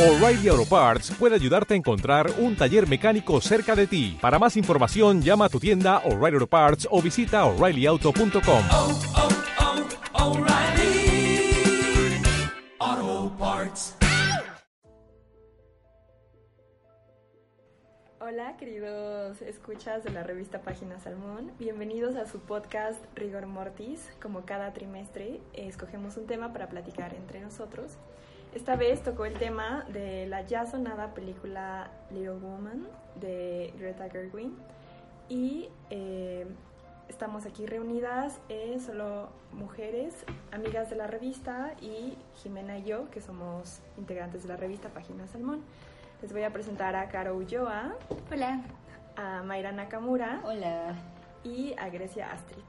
O'Reilly Auto Parts puede ayudarte a encontrar un taller mecánico cerca de ti. Para más información, llama a tu tienda O'Reilly Auto Parts o visita oreillyauto.com. oh, oh, Parts. Hola queridos escuchas de la revista Página Salmón, bienvenidos a su podcast Rigor Mortis. Como cada trimestre escogemos un tema para platicar entre nosotros. Esta vez tocó el tema de la ya sonada película Little Woman de Greta Gerwig y eh, estamos aquí reunidas eh, solo mujeres, amigas de la revista y Jimena y yo que somos integrantes de la revista Página Salmón. Les voy a presentar a Caro Ulloa, Hola. a Mayra Nakamura Hola. y a Grecia Astrid.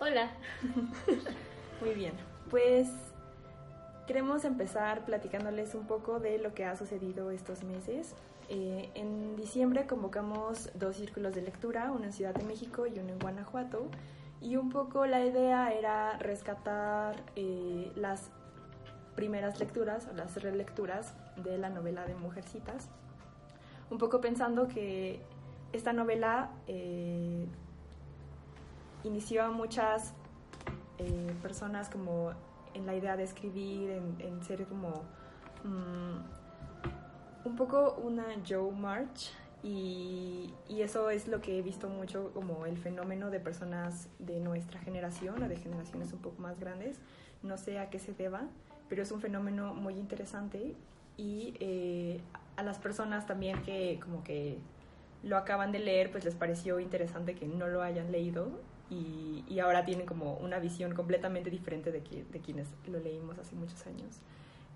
Hola. Muy bien, pues queremos empezar platicándoles un poco de lo que ha sucedido estos meses. Eh, en diciembre convocamos dos círculos de lectura, uno en Ciudad de México y uno en Guanajuato. Y un poco la idea era rescatar eh, las primeras lecturas o las relecturas de la novela de Mujercitas. Un poco pensando que esta novela eh, inició a muchas eh, personas como en la idea de escribir, en, en ser como mm, un poco una Joe March. Y, y eso es lo que he visto mucho como el fenómeno de personas de nuestra generación o de generaciones un poco más grandes. No sé a qué se deba, pero es un fenómeno muy interesante. Y eh, a las personas también que como que lo acaban de leer, pues les pareció interesante que no lo hayan leído y, y ahora tienen como una visión completamente diferente de, que, de quienes lo leímos hace muchos años.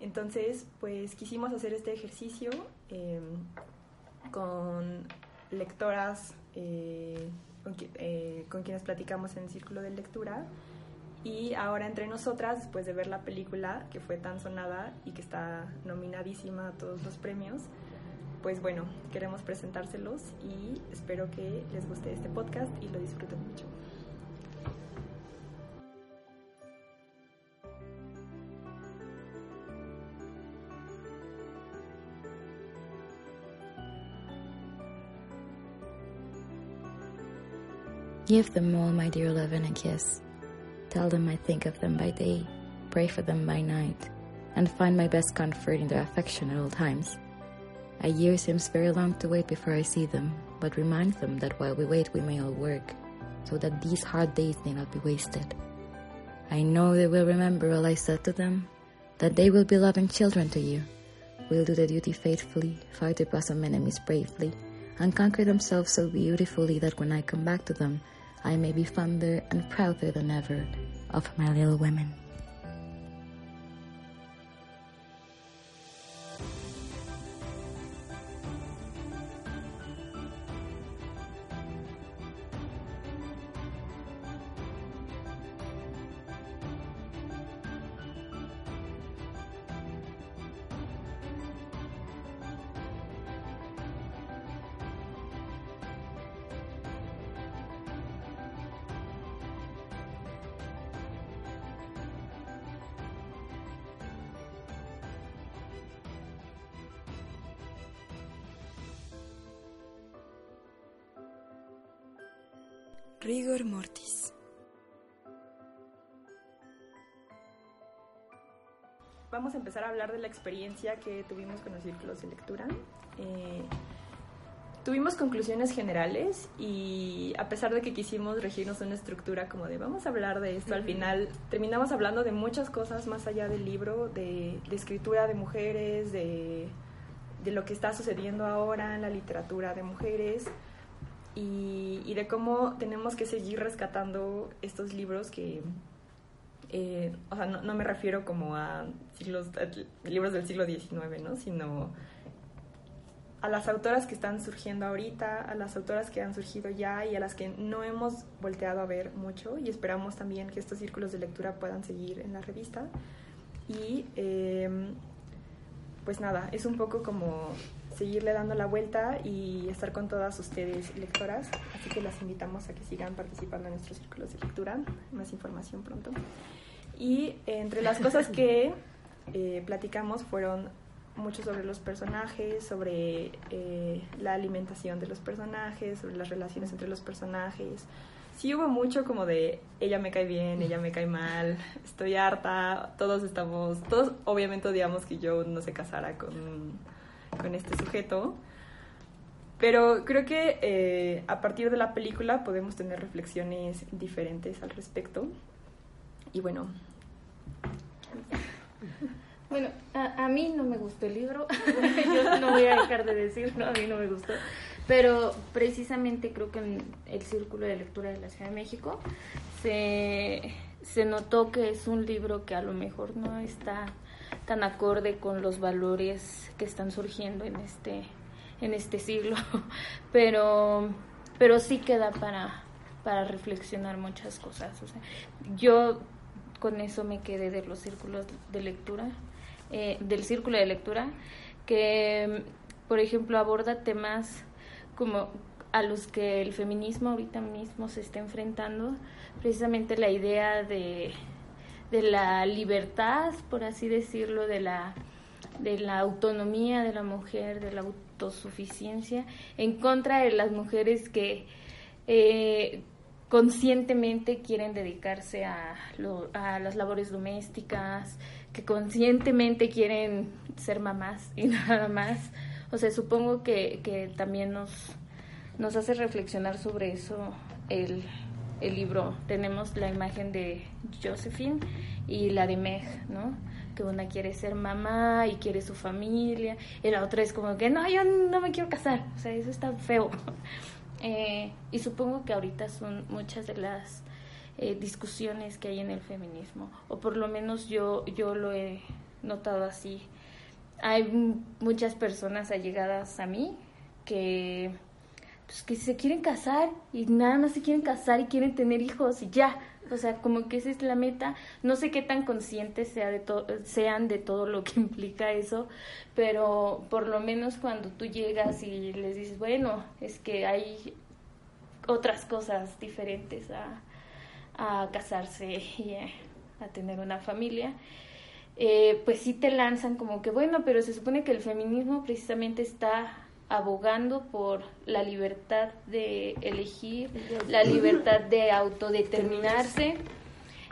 Entonces, pues quisimos hacer este ejercicio eh, con lectoras eh, con, eh, con quienes platicamos en el círculo de lectura y ahora entre nosotras, después de ver la película que fue tan sonada y que está nominadísima a todos los premios, pues bueno, queremos presentárselos y espero que les guste este podcast y lo disfruten mucho. Give them all, my dear Levin, a kiss. Tell them I think of them by day, pray for them by night, and find my best comfort in their affection at all times. A year seems very long to wait before I see them, but remind them that while we wait, we may all work, so that these hard days may not be wasted. I know they will remember all I said to them, that they will be loving children to you, will do their duty faithfully, fight their bosom enemies bravely, and conquer themselves so beautifully that when I come back to them, I may be fonder and prouder than ever of my little women. Hablar de la experiencia que tuvimos con los círculos de lectura. Eh, tuvimos conclusiones generales y a pesar de que quisimos regirnos una estructura como de vamos a hablar de esto, al final terminamos hablando de muchas cosas más allá del libro, de, de escritura de mujeres, de, de lo que está sucediendo ahora en la literatura de mujeres y, y de cómo tenemos que seguir rescatando estos libros que, eh, o sea, no, me refiero como a libros del siglo XIX, ¿no? Sino a las autoras que están surgiendo ahorita, a las autoras que han surgido ya y a las que no hemos volteado a ver mucho y esperamos también que estos círculos de lectura puedan seguir en la revista. Y eh, pues nada, es un poco como seguirle dando la vuelta y estar con todas ustedes lectoras, así que las invitamos a que sigan participando en nuestros círculos de lectura, más información pronto. Y entre las cosas que eh, platicamos fueron mucho sobre los personajes, sobre eh, la alimentación de los personajes, sobre las relaciones entre los personajes. Sí hubo mucho como de ella me cae bien, ella me cae mal, estoy harta, todos estamos, todos obviamente odiamos que yo no se casara con, con este sujeto. Pero creo que eh, a partir de la película podemos tener reflexiones diferentes al respecto. Y bueno, Bueno, a, mí no me gustó el libro, yo no voy a dejar de decirlo, a mí no me gustó, pero precisamente creo que en el Círculo de Lectura de la Ciudad de México se, se notó que es un libro que a lo mejor no está tan acorde con los valores que están surgiendo en este, en este siglo, pero, pero sí queda para, para reflexionar muchas cosas. Yo con eso me quedé de los círculos de lectura, eh, del círculo de lectura, que, por ejemplo, aborda temas como a los que el feminismo ahorita mismo se está enfrentando, precisamente la idea de, de la libertad, por así decirlo, de la, de la autonomía de la mujer, de la autosuficiencia, en contra de las mujeres que eh, conscientemente quieren dedicarse a, lo, a las labores domésticas, que conscientemente quieren ser mamás y nada más. O sea, supongo que, que también nos, nos hace reflexionar sobre eso el, el libro. Tenemos la imagen de Josephine y la de Meg, ¿no? Que una quiere ser mamá y quiere su familia, y la otra es como que no, yo no me quiero casar. O sea, eso está feo. Eh, y supongo que ahorita son muchas de las eh, discusiones que hay en el feminismo, o por lo menos yo, yo lo he notado así. Hay muchas personas allegadas a mí que, pues, que se quieren casar y nada más se quieren casar y quieren tener hijos y ya. O sea, como que esa es la meta. No sé qué tan conscientes sea de sean de todo lo que implica eso, pero por lo menos cuando tú llegas y les dices, bueno, es que hay otras cosas diferentes a, a casarse y a, a tener una familia, eh, pues sí te lanzan como que, bueno, pero se supone que el feminismo precisamente está abogando por la libertad de elegir, la libertad de autodeterminarse.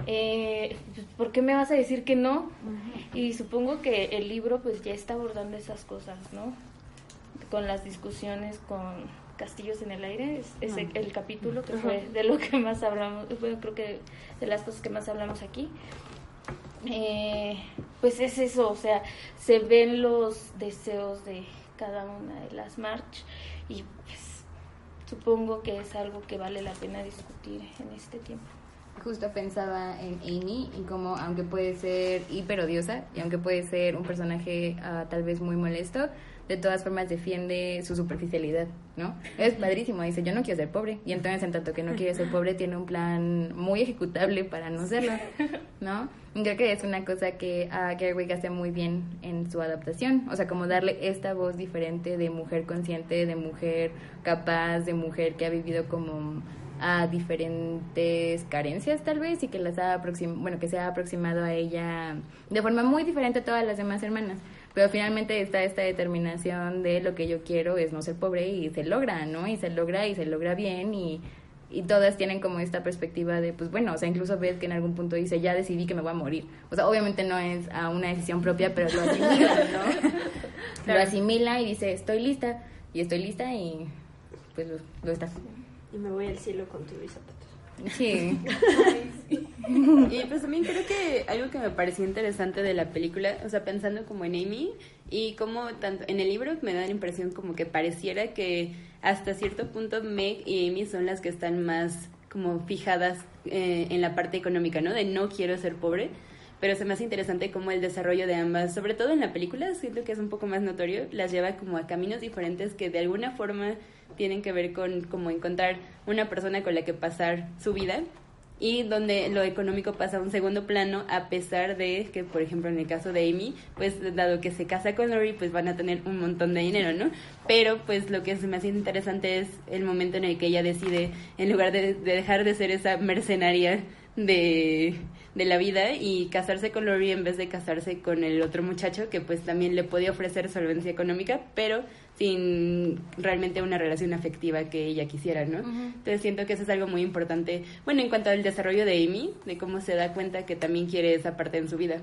Eh, pues, ¿Por qué me vas a decir que no? Y supongo que el libro pues ya está abordando esas cosas, ¿no? Con las discusiones con Castillos en el Aire, es, es el, el capítulo que fue de lo que más hablamos, bueno, creo que de las cosas que más hablamos aquí. Eh, pues es eso, o sea, se ven los deseos de cada una de las march y pues supongo que es algo que vale la pena discutir en este tiempo. Justo pensaba en Amy y como aunque puede ser hiperodiosa y aunque puede ser un personaje ah, tal vez muy molesto, de todas formas defiende su superficialidad, ¿no? Es padrísimo, dice, yo no quiero ser pobre. Y entonces en tanto que no quiere ser pobre, tiene un plan muy ejecutable para no serlo, ¿no? Y creo que es una cosa que a Gerwig hace muy bien en su adaptación, o sea, como darle esta voz diferente de mujer consciente, de mujer capaz, de mujer que ha vivido como a diferentes carencias tal vez y que las ha bueno que se ha aproximado a ella de forma muy diferente a todas las demás hermanas pero finalmente está esta determinación de lo que yo quiero es no ser pobre y se logra no y se logra y se logra bien y y todas tienen como esta perspectiva de pues bueno o sea incluso ves que en algún punto dice ya decidí que me voy a morir o sea obviamente no es a una decisión propia pero lo asimila no lo asimila y dice estoy lista y estoy lista y pues lo, lo está Y me voy al cielo con tu zapatos. Sí Y pues también creo que algo que me pareció interesante de la película, o sea, pensando como en Amy y como tanto en el libro me da la impresión como que pareciera que hasta cierto punto Meg y Amy son las que están más como fijadas eh, en la parte económica, ¿no? De no quiero ser pobre, pero se me hace interesante como el desarrollo de ambas, sobre todo en la película, siento que es un poco más notorio, las lleva como a caminos diferentes que de alguna forma tienen que ver con como encontrar una persona con la que pasar su vida y donde lo económico pasa a un segundo plano a pesar de que, por ejemplo, en el caso de Amy, pues dado que se casa con Lori, pues van a tener un montón de dinero, ¿no? Pero pues lo que se me hace interesante es el momento en el que ella decide, en lugar de, de dejar de ser esa mercenaria de, de la vida y casarse con Lori en vez de casarse con el otro muchacho que pues también le podía ofrecer solvencia económica, pero sin realmente una relación afectiva que ella quisiera, ¿no? Entonces siento que eso es algo muy importante, bueno, en cuanto al desarrollo de Amy, de cómo se da cuenta que también quiere esa parte en su vida.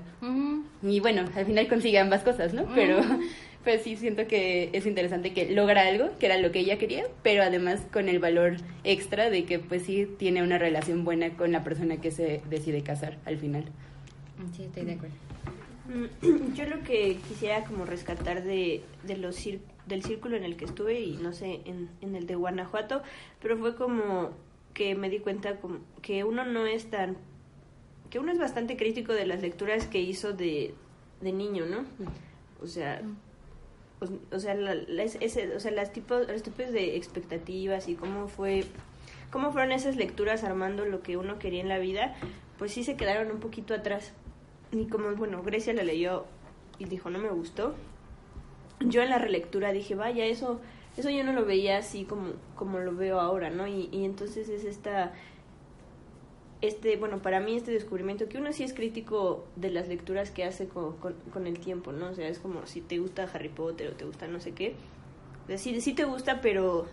Y bueno, al final consigue ambas cosas, ¿no? Pero pues sí siento que es interesante que logra algo, que era lo que ella quería, pero además con el valor extra de que pues sí tiene una relación buena con la persona que se decide casar al final. Sí, estoy de acuerdo. Mm, Yo lo que quisiera como rescatar de, de los cir- del círculo en el que estuve y no sé, en, en el de Guanajuato, pero fue como que me di cuenta como que uno no es tan, que uno es bastante crítico de las lecturas que hizo de, de niño, ¿no? O sea, o, o sea, la- la- ese, o sea, las tipos, los tipos de expectativas y cómo fue, cómo fueron esas lecturas armando lo que uno quería en la vida, pues sí se quedaron un poquito atrás. Y como, bueno, Grecia la leyó y dijo, no me gustó. Yo en la relectura dije, vaya, eso, eso yo no lo veía así como, como lo veo ahora, ¿no? Y, y entonces es esta, este, bueno, para mí este descubrimiento que uno sí es crítico de las lecturas que hace con, con, el tiempo, ¿no? O sea, es como si te gusta Harry Potter o te gusta no sé qué. O sea, sí, sí te gusta, pero,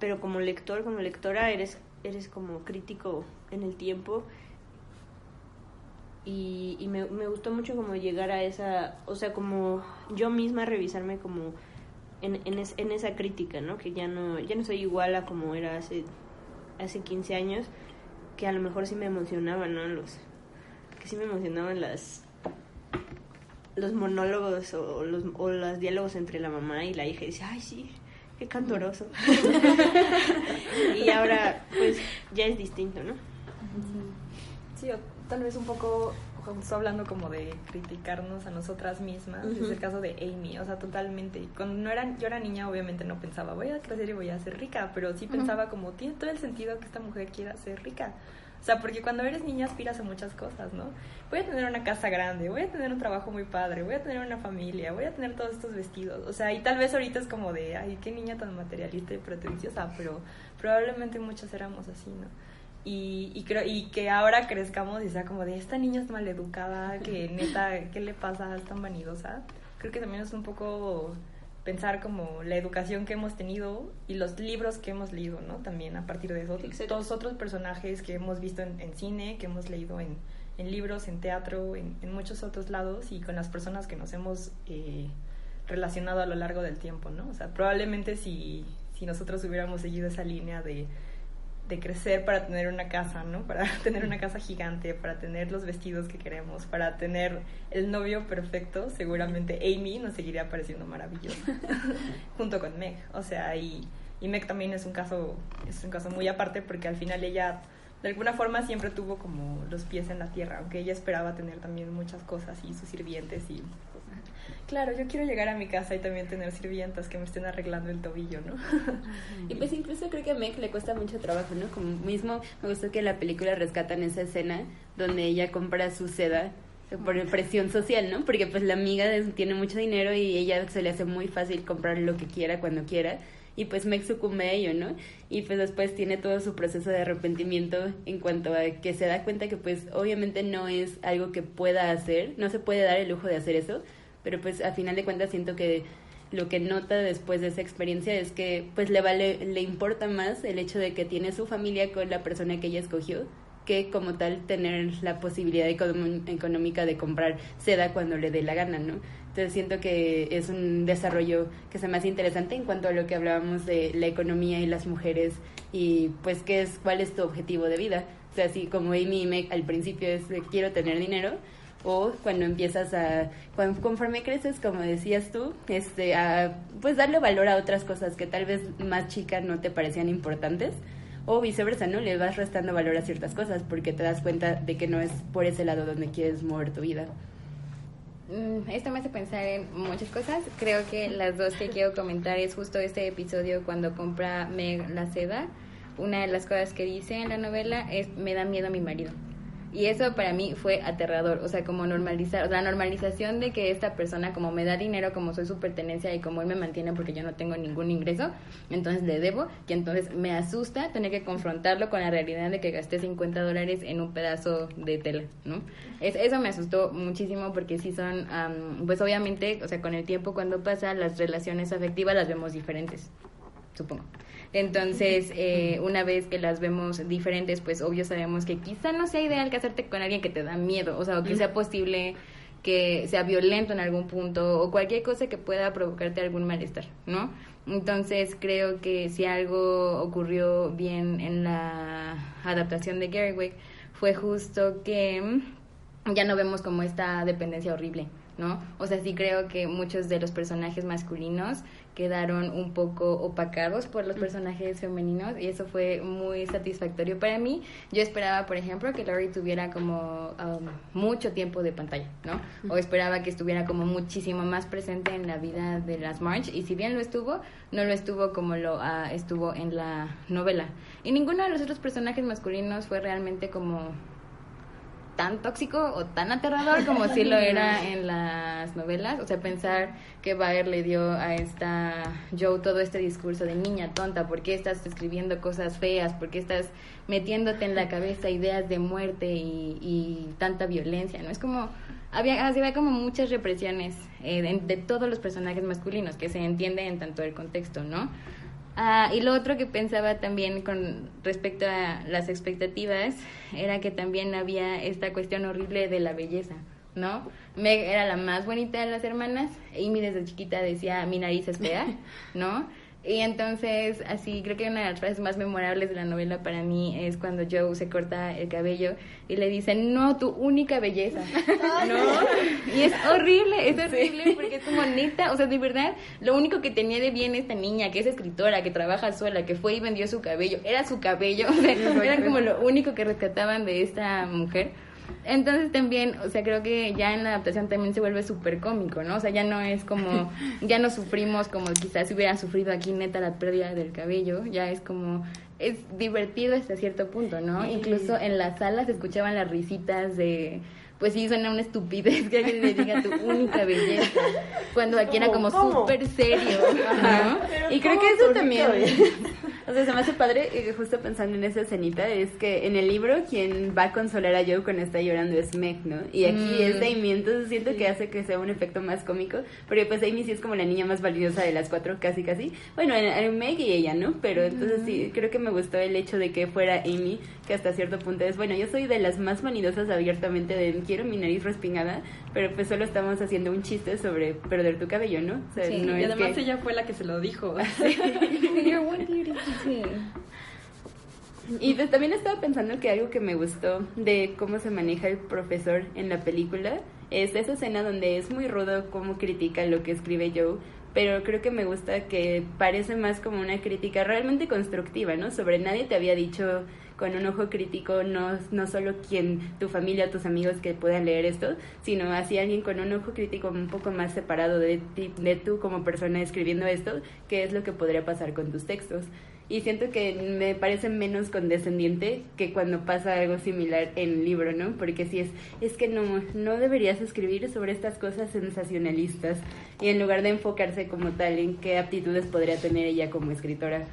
pero como lector, como lectora, eres, eres como crítico en el tiempo y, y me, me gustó mucho como llegar a esa, o sea, como yo misma revisarme como en, en, es- en esa crítica, ¿no? Que ya no, ya no soy igual a como era hace, hace 15 años, que a lo mejor sí me emocionaban, ¿no? Los, que sí me emocionaban las los monólogos o los, o los diálogos entre la mamá y la hija y decía, ay sí, qué candoroso. y ahora pues ya es distinto, ¿no? Sí, o tal vez un poco justo hablando como de criticarnos a nosotras mismas, es el caso de Amy, o sea, totalmente. Cuando no era, yo era niña, obviamente no pensaba, voy a crecer y voy a ser rica, pero sí pensaba como, tiene todo el sentido que esta mujer quiera ser rica. O sea, porque cuando eres niña aspiras a muchas cosas, ¿no? Voy a tener una casa grande, voy a tener un trabajo muy padre, voy a tener una familia, voy a tener todos estos vestidos. O sea, y tal vez ahorita es como de, ay, qué niña tan materialista y pretenciosa, pero probablemente muchas éramos así, ¿no? Y, y, creo, y que ahora crezcamos y sea como de esta niña es maleducada, que neta, ¿qué le pasa? Es tan vanidosa. Creo que también es un poco pensar como la educación que hemos tenido y los libros que hemos leído, ¿no? También a partir de eso. Exacto. Todos otros personajes que hemos visto en, en cine, que hemos leído en, en libros, en teatro, en, en muchos otros lados y con las personas que nos hemos eh, relacionado a lo largo del tiempo, ¿no? O sea, probablemente si, si nosotros hubiéramos seguido esa línea de de crecer para tener una casa, ¿no? Para tener una casa gigante, para tener los vestidos que queremos, para tener el novio perfecto, seguramente Amy nos seguiría pareciendo maravillosa, junto con Meg. O sea, y, y Meg también es un caso, es un caso muy aparte porque al final ella de alguna forma siempre tuvo como los pies en la tierra, aunque ella esperaba tener también muchas cosas y sus sirvientes y claro, yo quiero llegar a mi casa y también tener sirvientas que me estén arreglando el tobillo, ¿no? Y pues incluso creo que a Meg le cuesta mucho trabajo, ¿no? Como mismo me gustó que la película rescatan esa escena donde ella compra su seda por presión social, ¿no? Porque pues la amiga tiene mucho dinero y ella se le hace muy fácil comprar lo que quiera cuando quiera y pues Meg sucumbe a ello, ¿no? Y pues después tiene todo su proceso de arrepentimiento en cuanto a que se da cuenta que pues obviamente no es algo que pueda hacer, no se puede dar el lujo de hacer eso, pero pues a final de cuentas siento que lo que nota después de esa experiencia es que pues le vale le importa más el hecho de que tiene su familia con la persona que ella escogió que como tal tener la posibilidad económica de comprar seda cuando le dé la gana, ¿no? Entonces siento que es un desarrollo que se me hace interesante en cuanto a lo que hablábamos de la economía y las mujeres y pues qué es cuál es tu objetivo de vida. O sea, así como Amy al principio es quiero tener dinero, o cuando empiezas a conforme creces como decías tú este a pues darle valor a otras cosas que tal vez más chicas no te parecían importantes o viceversa no le vas restando valor a ciertas cosas porque te das cuenta de que no es por ese lado donde quieres mover tu vida Mm, Esto me hace pensar en muchas cosas. Creo que las dos que quiero comentar es justo este episodio cuando compra Meg la seda. Una de las cosas que dice en la novela es me da miedo a mi marido. Y eso para mí fue aterrador, o sea, como normalizar, o sea, la normalización de que esta persona como me da dinero, como soy su pertenencia y como él me mantiene porque yo no tengo ningún ingreso, entonces le debo, y entonces me asusta tener que confrontarlo con la realidad de que gasté 50 dólares en un pedazo de tela, ¿no? Es, eso me asustó muchísimo porque sí son, am, pues obviamente, o sea, con el tiempo cuando pasa, las relaciones afectivas las vemos diferentes, supongo. Entonces, eh, una vez que las vemos diferentes, pues obvio sabemos que quizá no sea ideal casarte con alguien que te da miedo, o sea, o que sea posible que sea violento en algún punto o cualquier cosa que pueda provocarte algún malestar, ¿no? Entonces creo que si algo ocurrió bien en la adaptación de Gerwig fue justo que ya no vemos como esta dependencia horrible, ¿no? O sea, sí creo que muchos de los personajes masculinos quedaron un poco opacados por los personajes femeninos y eso fue muy satisfactorio para mí. Yo esperaba, por ejemplo, que Laurie tuviera como um, mucho tiempo de pantalla, ¿no? O esperaba que estuviera como muchísimo más presente en la vida de las March y si bien lo estuvo, no lo estuvo como lo ah, estuvo en la novela. Y ninguno de los otros personajes masculinos fue realmente como tan tóxico o tan aterrador como sí lo era en las novelas. O sea, pensar que Baer le dio a esta Joe todo este discurso de niña tonta, ¿por qué estás escribiendo cosas feas? ¿Por qué estás metiéndote en la cabeza ideas de muerte y, y tanta violencia? ¿No? Es como, había, había como muchas represiones eh, de, de todos los personajes masculinos que se entiende en tanto el contexto, ¿no? Ah, y lo otro que pensaba también con respecto a las expectativas era que también había esta cuestión horrible de la belleza, ¿no? Meg era la más bonita de las hermanas, Amy desde chiquita decía mi nariz es fea, ¿no? Y entonces, así, creo que una de las frases más memorables de la novela para mí es cuando Joe se corta el cabello y le dicen, no, tu única belleza, ¿no? Y es horrible, es horrible porque es como neta, o sea, de verdad, lo único que tenía de bien esta niña, que es escritora, que trabaja sola, que fue y vendió su cabello, era su cabello, o sea, era como lo único que rescataban de esta mujer. Entonces también, o sea, creo que ya en la adaptación también se vuelve súper cómico, ¿no? O sea, ya no es como, ya no sufrimos como quizás hubiera sufrido aquí neta la pérdida del cabello, ya es como, es divertido hasta cierto punto, ¿no? Incluso en las salas se escuchaban las risitas de, pues sí, suena una estupidez que alguien le diga tu única belleza, cuando aquí era como súper serio, ¿no? Y creo que eso también, o sea, se me hace padre, justo pensando en esa escenita, es que en el libro quien va a consolar a Joe cuando está llorando es Meg, ¿no? Y aquí Mm. es Amy, entonces siento que hace que sea un efecto más cómico, porque pues Amy sí es como la niña más valiosa de las cuatro, casi casi. Bueno, en, en Meg y ella, ¿no? Pero entonces sí, creo que me gustó el hecho de que fuera Amy, que hasta cierto punto es, bueno, yo soy de las más vanidosas abiertamente de quiero mi nariz respingada, pero pues solo estamos haciendo un chiste sobre perder tu cabello, ¿no? O sea, Sí, no y es además que... ella fue la que se lo dijo. Y pues también estaba pensando que algo que me gustó de cómo se maneja el profesor en la película es esa escena donde es muy rudo cómo critica lo que escribe Joe, pero creo que me gusta que parece más como una crítica realmente constructiva, ¿no? Sobre nadie te había dicho con un ojo crítico, no, no solo quien, tu familia, tus amigos que puedan leer esto, sino así alguien con un ojo crítico un poco más separado de ti, de tú como persona escribiendo esto, qué es lo que podría pasar con tus textos. Y siento que me parece menos condescendiente que cuando pasa algo similar en el libro, ¿no? Porque si es, es que no, no deberías escribir sobre estas cosas sensacionalistas y en lugar de enfocarse como tal en qué aptitudes podría tener ella como escritora.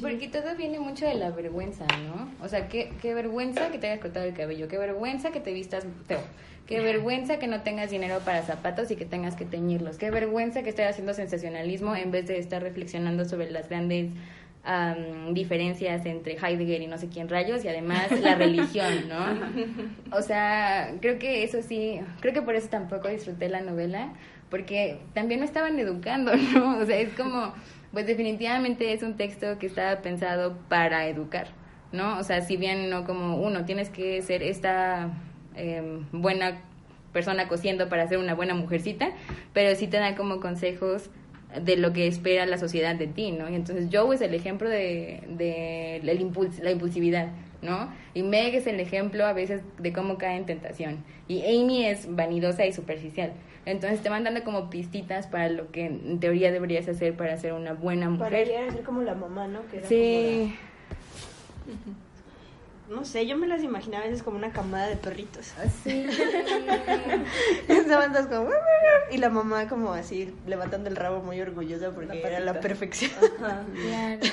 Porque todo viene mucho de la vergüenza, ¿no? O sea, qué, qué vergüenza que te hayas cortado el cabello, qué vergüenza que te vistas feo, qué vergüenza que no tengas dinero para zapatos y que tengas que teñirlos, qué vergüenza que estés haciendo sensacionalismo en vez de estar reflexionando sobre las grandes am, diferencias entre Heidegger y no sé quién rayos y además la religión, ¿no? O sea, creo que eso sí, creo que por eso tampoco disfruté la novela, porque también me estaban educando, ¿no? O sea, es como, pues definitivamente es un texto que estaba pensado para educar, ¿no? O sea, si bien no como uno, tienes que ser esta em, buena persona cosiendo para ser una buena mujercita, pero sí te da como consejos de lo que espera la sociedad de ti, ¿no? Y entonces Joe es el ejemplo de, la impulsividad, ¿no? Y Meg es el ejemplo a veces de cómo cae en tentación. Y Amy es vanidosa y superficial. Entonces te van dando como pistitas para lo que en teoría deberías hacer para ser una buena Para mujer. llegar a ser como la mamá, ¿no? Que era Sí. no sé, yo me las imaginaba a veces como una camada de perritos. Así. Estaban todas como... Y la mamá como así levantando el rabo muy orgullosa porque La era la perfección. Claro.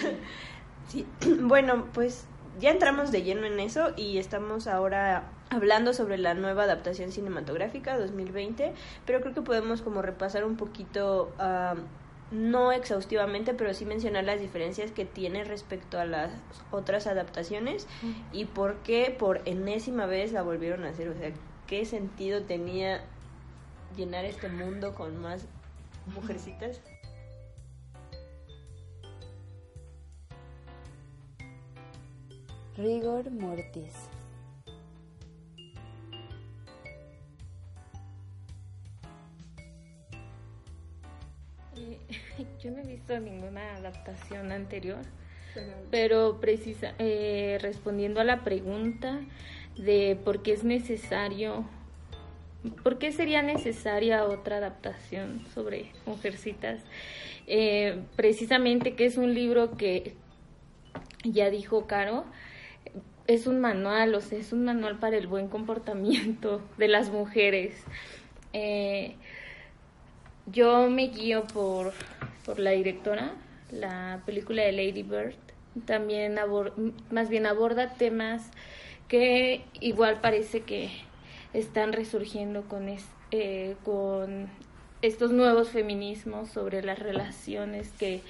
Sí, bueno, pues ya entramos de lleno en eso y estamos ahora hablando sobre la nueva adaptación cinematográfica 2020, pero creo que podemos como repasar un poquito, ah, no exhaustivamente, pero sí mencionar las diferencias que tiene respecto a las otras adaptaciones y por qué por enésima vez la volvieron a hacer, o sea, qué sentido tenía llenar este mundo con más mujercitas. Rigor mortis. Eh, Yo no he visto ninguna adaptación anterior, pero precisa, eh, respondiendo a la pregunta de por qué es necesario, por qué sería necesaria otra adaptación sobre Mujercitas, eh, precisamente que es un libro que ya dijo Caro, es un manual, o sea, es un manual para el buen comportamiento de las mujeres. Eh, yo me guío por, por la directora, la película de Lady Bird. También abor- más bien aborda temas que igual parece que están resurgiendo con, es- eh, con estos nuevos feminismos sobre las relaciones que,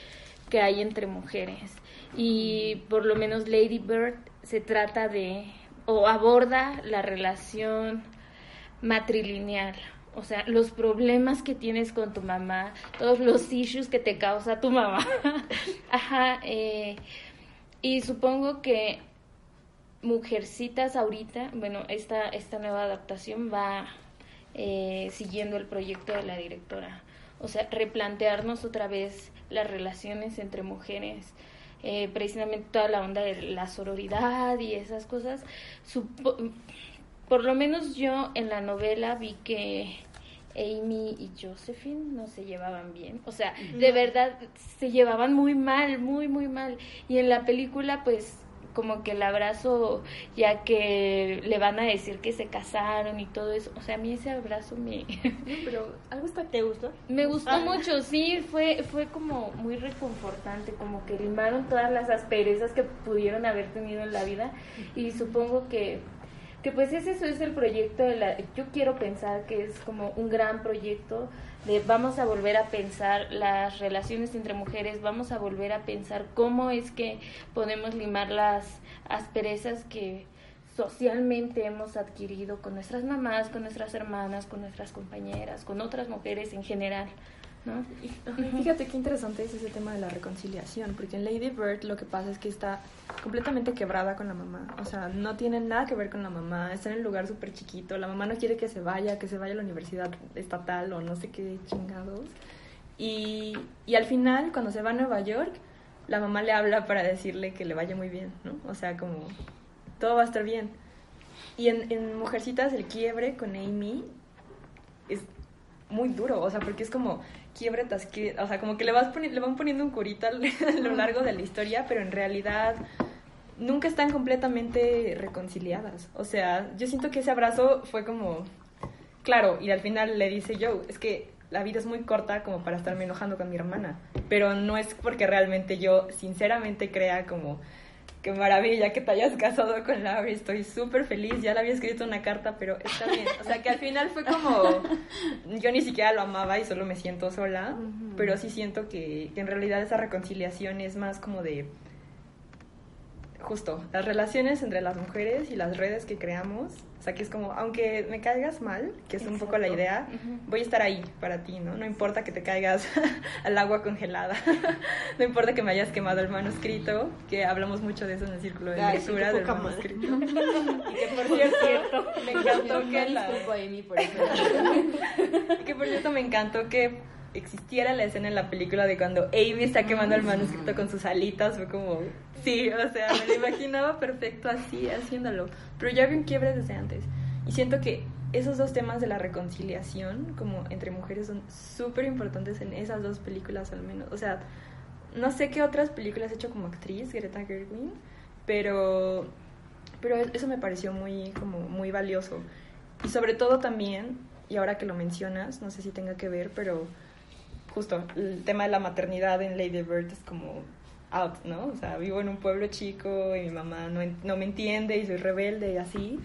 que hay entre mujeres. Y por lo menos Lady Bird se trata de, o aborda la relación matrilineal. O sea, los problemas que tienes con tu mamá, todos los issues que te causa tu mamá. Ajá. eh, y supongo que Mujercitas ahorita, bueno, esta, esta nueva adaptación va eh, siguiendo el proyecto de la directora. O sea, replantearnos otra vez las relaciones entre mujeres, eh, precisamente toda la onda de la sororidad y esas cosas. Por lo menos yo en la novela vi que Amy y Josephine no se llevaban bien. O sea, de verdad se llevaban muy mal, muy, muy mal. Y en la película, pues, como que el abrazo, ya que le van a decir que se casaron y todo eso. O sea, a mí ese abrazo me, Pero algo está ¿Te gustó? me gustó Ah. mucho, sí, fue, fue como muy reconfortante, como que limaron todas las asperezas que pudieron haber tenido en la vida y supongo que, que pues eso es el proyecto de la, yo quiero pensar que es como un gran proyecto de vamos a volver a pensar las relaciones entre mujeres, vamos a volver a pensar cómo es que podemos limar las asperezas que socialmente hemos adquirido con nuestras mamás, con nuestras hermanas, con nuestras compañeras, con otras mujeres en general, ¿no? Y Fíjate qué interesante es ese tema de la reconciliación, porque en Lady Bird lo que pasa es que está completamente quebrada con la mamá, o sea, no tiene nada que ver con la mamá, está en el lugar súper chiquito, la mamá no quiere que se vaya, que se vaya a la universidad estatal o no sé qué chingados, y, y al final, cuando se va a Nueva York, la mamá le habla para decirle que le vaya muy bien, ¿no? O sea, como todo va a estar bien. Y en, en Mujercitas el quiebre con Amy es muy duro, o sea, porque es como quiebre tras quiebre, o sea, como que le, vas poni- le van poniendo un curita a lo largo de la historia, pero en realidad nunca están completamente reconciliadas. O sea, yo siento que ese abrazo fue como, claro, y al final le dice Joe, es que la vida es muy corta como para estarme enojando con mi hermana, pero no es porque realmente yo sinceramente crea como qué maravilla que te hayas casado con Laurie, estoy súper feliz, ya le había escrito una carta, pero está bien. O sea, que al final fue como, yo ni siquiera lo amaba y solo me siento sola, pero sí siento que, que en realidad esa reconciliación es más como de, justo, las relaciones entre las mujeres y las redes que creamos, o sea, que es como, aunque me caigas mal, que es un poco la idea, voy a estar ahí para ti, ¿no? No importa que te caigas al agua congelada, no importa que me hayas quemado el manuscrito, que hablamos mucho de eso en el círculo de Ay, lectura del manuscrito. y que por cierto, me encantó que la... por eso. Que por cierto me encantó que existiera la escena en la película de cuando Amy está quemando el manuscrito con sus alitas, fue como, sí, o sea, me lo imaginaba perfecto así, haciéndolo. Pero ya había un quiebre desde antes. Y siento que esos dos temas de la reconciliación, como entre mujeres, son súper importantes en esas dos películas al menos. O sea, no sé qué otras películas he hecho como actriz, Greta Gerwig, pero pero eso me pareció muy, como muy valioso. Y sobre todo también, y ahora que lo mencionas, no sé si tenga que ver, pero justo el tema de la maternidad en Lady Bird es como out, ¿no? O sea, vivo en un pueblo chico y mi mamá no, no me entiende y soy rebelde y así.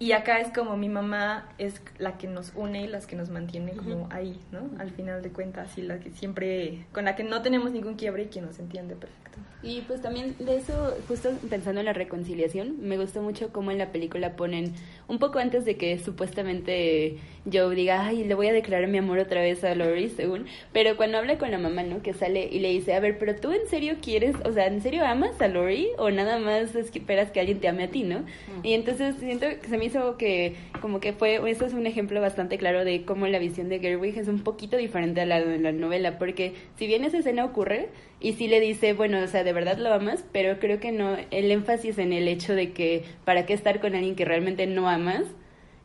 Y acá es como mi mamá es la que nos une y las que nos mantiene como ahí, ¿no? Al final de cuentas, y la que siempre, con la que no tenemos ningún quiebre y que nos entiende perfecto. Y pues también de eso, justo pensando en la reconciliación, me gustó mucho cómo en la película ponen, un poco antes de que supuestamente Joe diga, ay, le voy a declarar mi amor otra vez a Lori, según, pero cuando habla con la mamá, ¿no? Que sale y le dice, a ver, pero tú en serio quieres, o sea, ¿en serio amas a Lori o nada más esperas que alguien te ame a ti, ¿no? Y entonces siento que se me hizo que como que fue, eso es un ejemplo bastante claro de cómo la visión de Gerwig es un poquito diferente a la de la novela, porque si bien esa escena ocurre y sí le dice, bueno, o sea, de verdad lo amas, pero creo que no, el énfasis en el hecho de que para qué estar con alguien que realmente no amas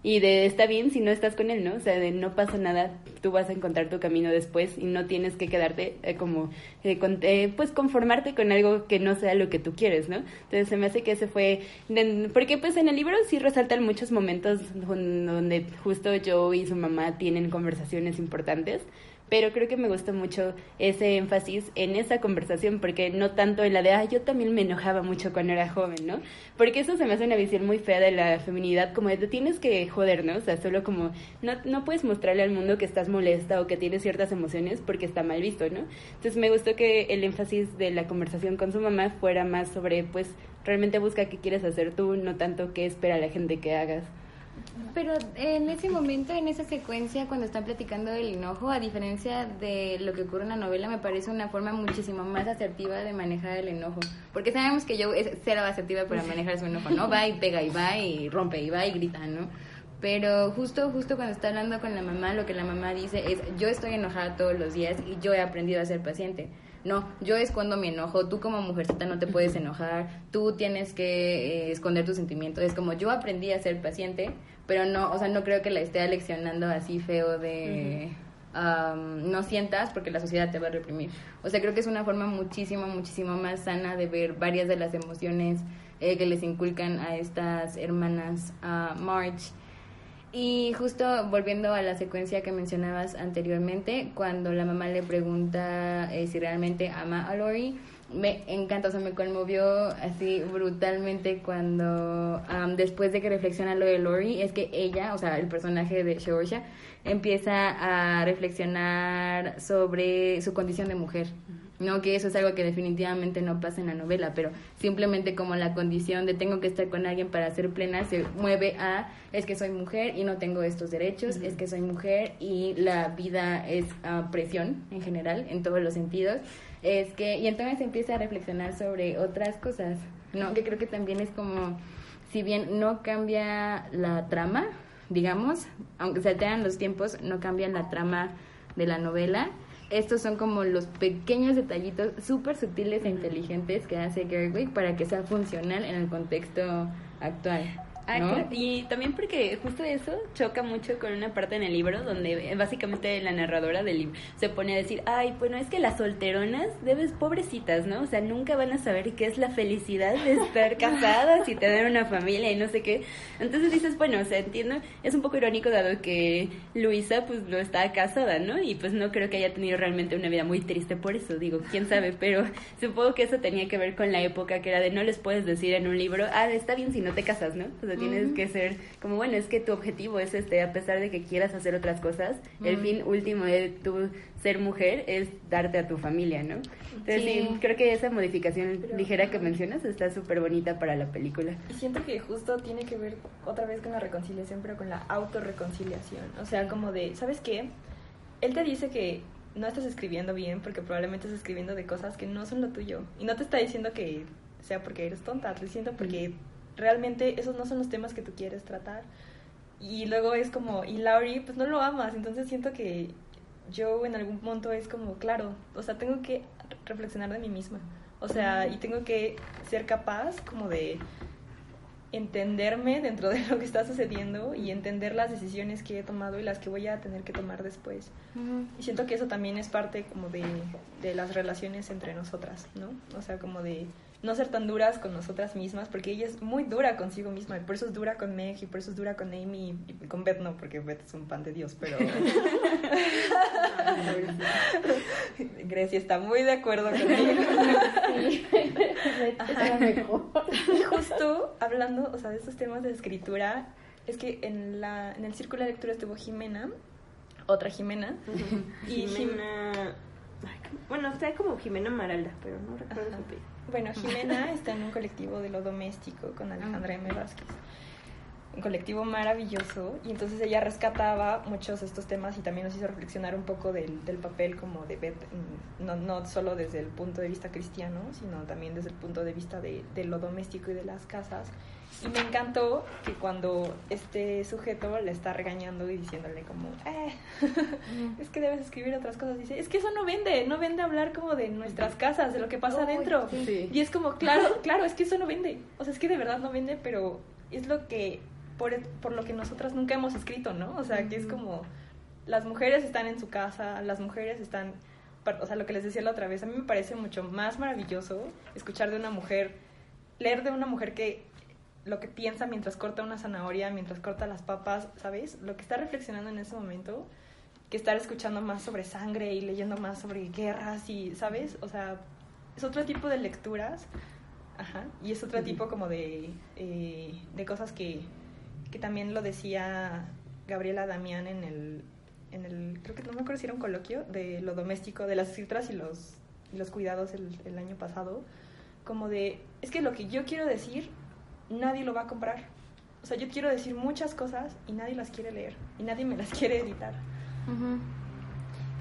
y de está bien si no estás con él, ¿no? O sea, de no pasa nada, tú vas a encontrar tu camino después y no tienes que quedarte eh, como, eh, con- eh, pues conformarte con algo que no sea lo que tú quieres, ¿no? Entonces se me hace que ese fue, porque pues en el libro sí resaltan muchos momentos don- donde justo Joe y su mamá tienen conversaciones importantes, pero creo que me gustó mucho ese énfasis en esa conversación, porque no tanto en la de, ah, yo también me enojaba mucho cuando era joven, ¿no? Porque eso se me hace una visión muy fea de la feminidad, como de tienes que joder, ¿no? O sea, solo como, no, no puedes mostrarle al mundo que estás molesta o que tienes ciertas emociones porque está mal visto, ¿no? Entonces me gustó que el énfasis de la conversación con su mamá fuera más sobre, pues, realmente busca qué quieres hacer tú, no tanto qué espera la gente que hagas. Pero en ese momento, en esa secuencia, cuando están platicando del enojo, a diferencia de lo que ocurre en la novela, me parece una forma muchísimo más asertiva de manejar el enojo. Porque sabemos que yo es cero asertiva para manejar su enojo, ¿no? Va y pega y va y rompe y va y grita, ¿no? Pero justo, justo cuando está hablando con la mamá, lo que la mamá dice es, yo estoy enojada todos los días y yo he aprendido a ser paciente. No, yo escondo mi enojo, tú como mujercita no te puedes enojar, tú tienes que eh, esconder tus sentimientos. Es como yo aprendí a ser paciente, pero no, o sea, no creo que la esté aleccionando así feo de am, no sientas porque la sociedad te va a reprimir. O sea, creo que es una forma muchísimo, muchísimo más sana de ver varias de las emociones eh, que les inculcan a estas hermanas a March. Y justo volviendo a la secuencia que mencionabas anteriormente, cuando la mamá le pregunta eh, si realmente ama a Lori, me encanta, o sea, me conmovió así brutalmente cuando am, después de que reflexiona lo de Lori, es que ella, o sea, el personaje de Georgia, empieza a reflexionar sobre su condición de mujer. No, que eso es algo que definitivamente no pasa en la novela, pero simplemente como la condición de tengo que estar con alguien para ser plena se mueve a es que soy mujer y no tengo estos derechos, es que soy mujer y la vida es ah, presión en general, en todos los sentidos. Es que, y entonces empieza a reflexionar sobre otras cosas, ¿no? Que creo que también es como, si bien no cambia la trama, digamos, aunque se alteran los tiempos, no cambian la trama de la novela. Estos son como los pequeños detallitos súper sutiles e inteligentes que hace Gerwig para que sea funcional en el contexto actual. Ah, y también porque justo eso choca mucho con una parte en el libro donde eh, básicamente la narradora del libro se pone a decir, ay, bueno, es que las solteronas debes pobrecitas, ¿no? O sea, nunca van a saber qué es la felicidad de estar casadas y tener una familia y no sé qué. Entonces dices, bueno, o sea, entiendo, es un poco irónico dado que Luisa pues no está casada, ¿no? Y pues no creo que haya tenido realmente una vida muy triste por eso, digo, quién sabe, pero supongo que eso tenía que ver con la época que era de no les puedes decir en un libro, ah, está bien si no te casas, ¿no? O sea, tienes que ser como, bueno, es que tu objetivo es este, a pesar de que quieras hacer otras cosas, el fin último de tu ser mujer es darte a tu familia, ¿no? Entonces sí, Sí. creo que esa modificación ligera que mencionas está súper bonita para la película. Y siento que justo tiene que ver otra vez con la reconciliación, pero con la autorreconciliación. O sea, como de, ¿sabes qué? Él te dice que no estás escribiendo bien porque probablemente estás escribiendo de cosas que no son lo tuyo. Y no te está diciendo que sea porque eres tonta, te está diciendo porque realmente esos no son los temas que tú quieres tratar. Y luego es como, y Laurie, pues no lo amas. Entonces siento que yo en algún punto es como, claro, o sea, tengo que reflexionar de mí misma. O sea, y tengo que ser capaz como de entenderme dentro de lo que está sucediendo y entender las decisiones que he tomado y las que voy a tener que tomar después. Y siento que eso también es parte como de, de las relaciones entre nosotras, ¿no? O sea, como de no ser tan duras con nosotras mismas, porque ella es muy dura consigo misma, y por eso es dura con Meg, y por eso es dura con Amy, y con Beth no, porque Beth es un pan de Dios, pero... Grecia está muy de acuerdo conmigo. Ajá. Y justo hablando, o sea, de estos temas de escritura, es que en, la, en el círculo de lectura estuvo Jimena, otra Jimena, y Jim- Jimena... Bueno, está como Jimena Maralda, pero no recuerdo Ajá. su apellido. Bueno, Jimena está en un colectivo de lo doméstico con Alejandra M. Vázquez. Un colectivo maravilloso. Y entonces ella rescataba muchos de estos temas y también nos hizo reflexionar un poco del, del papel como de Beth, mm, no, no solo desde el punto de vista cristiano, sino también desde el punto de vista de, de lo doméstico y de las casas. Y me encantó que cuando este sujeto le está regañando y diciéndole como, eh, es que debes escribir otras cosas, dice, es que eso no vende, no vende hablar como de nuestras casas, de lo que pasa adentro. Sí. Y es como, claro, claro, es que eso no vende. O sea, es que de verdad no vende, pero es lo que, por, por lo que nosotras nunca hemos escrito, ¿no? O sea, que es como, las mujeres están en su casa, las mujeres están, o sea, lo que les decía la otra vez, a mí me parece mucho más maravilloso escuchar de una mujer, leer de una mujer que lo que piensa mientras corta una zanahoria, mientras corta las papas, ¿sabes? Lo que está reflexionando en ese momento, que estar escuchando más sobre sangre y leyendo más sobre guerras y, ¿sabes? O sea, es otro tipo de lecturas, ajá, y es otro tipo como de, eh, de cosas que, que también lo decía Gabriela Damián en el, en el, creo que no me acuerdo si era un coloquio, de lo doméstico, de las escrituras y los, y los cuidados el, el año pasado, como de, es que lo que yo quiero decir, nadie lo va a comprar. O sea, yo quiero decir muchas cosas y nadie las quiere leer y nadie me las quiere editar.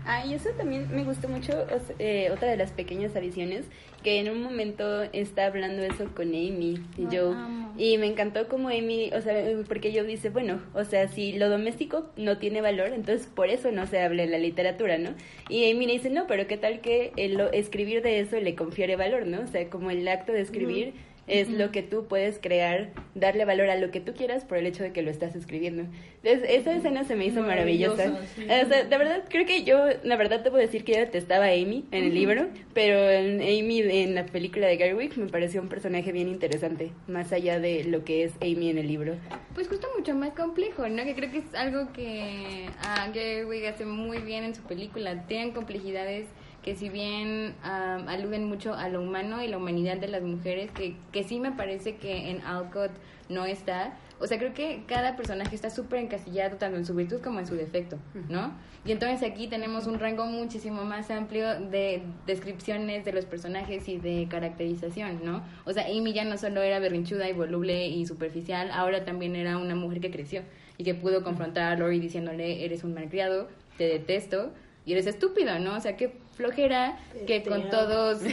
Ah, y eso también me gustó mucho, eh, otra de las pequeñas adiciones, que en un momento está hablando eso con Amy y Ay, Joe. amo. Y me encantó como Amy, o sea, porque Joe dice, bueno, o sea, si lo doméstico no tiene valor, entonces por eso no se habla en la literatura, ¿no? Y Amy le dice, no, pero qué tal que el escribir de eso le confiere valor, ¿no? O sea, como el acto de escribir es lo que tú puedes crear, darle valor a lo que tú quieras por el hecho de que lo estás escribiendo. Entonces, esa escena se me hizo maravillosa. Sí. O sea, de verdad, creo que yo, la verdad, debo decir que yo detestaba a Amy en el libro, pero en Amy en la película de Garwick me pareció un personaje bien interesante, más allá de lo que es Amy en el libro. Pues justo mucho más complejo, ¿no? Que creo que es algo que a Gerwig hace muy bien en su película. Tienen complejidades que si bien am, aluden mucho a lo humano y la humanidad de las mujeres, que, que sí me parece que en Alcott no está. O sea, creo que cada personaje está súper encasillado tanto en su virtud como en su defecto, ¿no? Y entonces aquí tenemos un rango muchísimo más amplio de descripciones de los personajes y de caracterización, ¿no? O sea, Amy ya no solo era berrinchuda y voluble y superficial, ahora también era una mujer que creció y que pudo confrontar a Lori diciéndole, eres un malcriado, te detesto y eres estúpido, ¿no? O sea, qué flojera que con todos...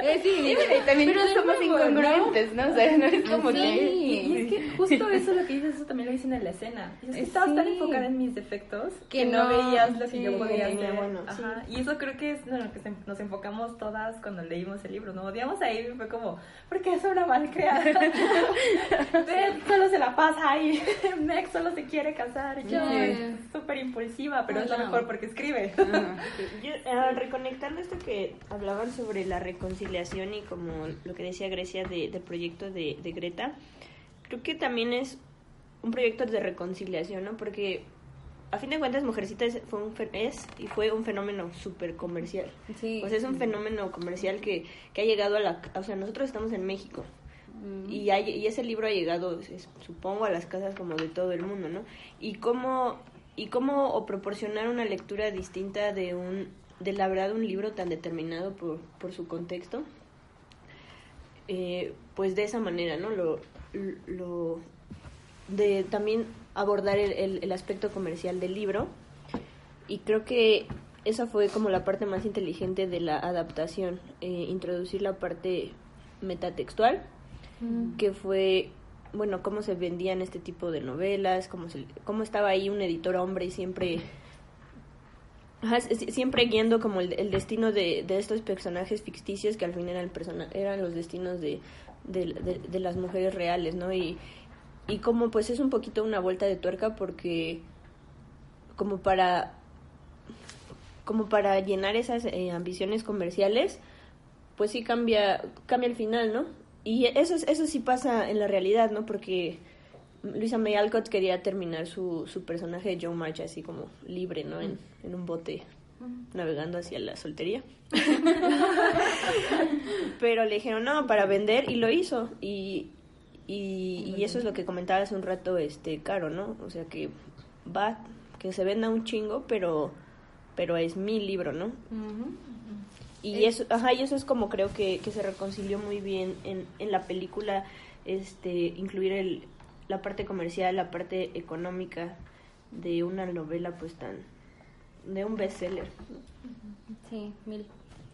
Eh, sí, Y también pero somos incongruentes, ¿no? O sea, no es como Sí. que... Y es que justo eso lo que dices, eso también lo dicen en la escena. Es que estabas tan enfocada en mis defectos Que que no, no, veías lo que yo podía Sí, hacer. bueno, Ajá. Y eso creo que es no, lo que se- nos enfocamos todas cuando leímos el libro. No odiamos a Amy, fue como, porque es una malcriada. Beth solo se la pasa ahí. Meg solo se quiere casar. Yo súper impulsiva, pero es lo Ajá. mejor porque escribe. Yo, eh, reconectando esto que hablaban sobre la reconciliación y como lo que decía Grecia de- del proyecto de, de Greta, creo que también es un proyecto de reconciliación, ¿no? Porque a fin de cuentas Mujercita es, fue un, es y fue un fenómeno súper comercial. Sí. O sea, es un fenómeno comercial que, que ha llegado a la... O sea, nosotros estamos en México. Y, hay- y ese libro ha llegado, supongo, a las casas como de todo el mundo, ¿no? Y cómo, y cómo o proporcionar una lectura distinta de un de la verdad un libro tan determinado por, por su contexto, eh, pues de esa manera, ¿no? Lo, lo de también abordar el, el- el aspecto comercial del libro. Y creo que esa fue como la parte más inteligente de la adaptación, eh, introducir la parte metatextual, que fue, bueno, cómo se vendían este tipo de novelas, cómo, se, cómo estaba ahí un editor hombre y siempre, siempre guiando como el, destino de, estos personajes ficticios que al fin eran, eran los destinos de, de, de- de las mujeres reales, ¿no? Y, y como pues es un poquito una vuelta de tuerca porque como para como para llenar esas eh, ambiciones comerciales, pues sí cambia cambia el final, ¿no? Y eso es- eso sí pasa en la realidad, ¿no? Porque Luisa May Alcott quería terminar su, su personaje de Joe March así como libre, ¿no? En, en un bote navegando hacia la soltería. Pero le dijeron, no, para vender, y lo hizo. Y, y, y eso es lo que comentaba hace un rato, este, Caro, ¿no? O sea, que va, que se venda un chingo, pero, pero es mi libro, ¿no? Y eso, ajá, y eso es como creo que, que se reconcilió muy bien en, en la película, este, incluir el, la parte comercial, la parte económica de una novela pues tan, de un bestseller. Sí, mil.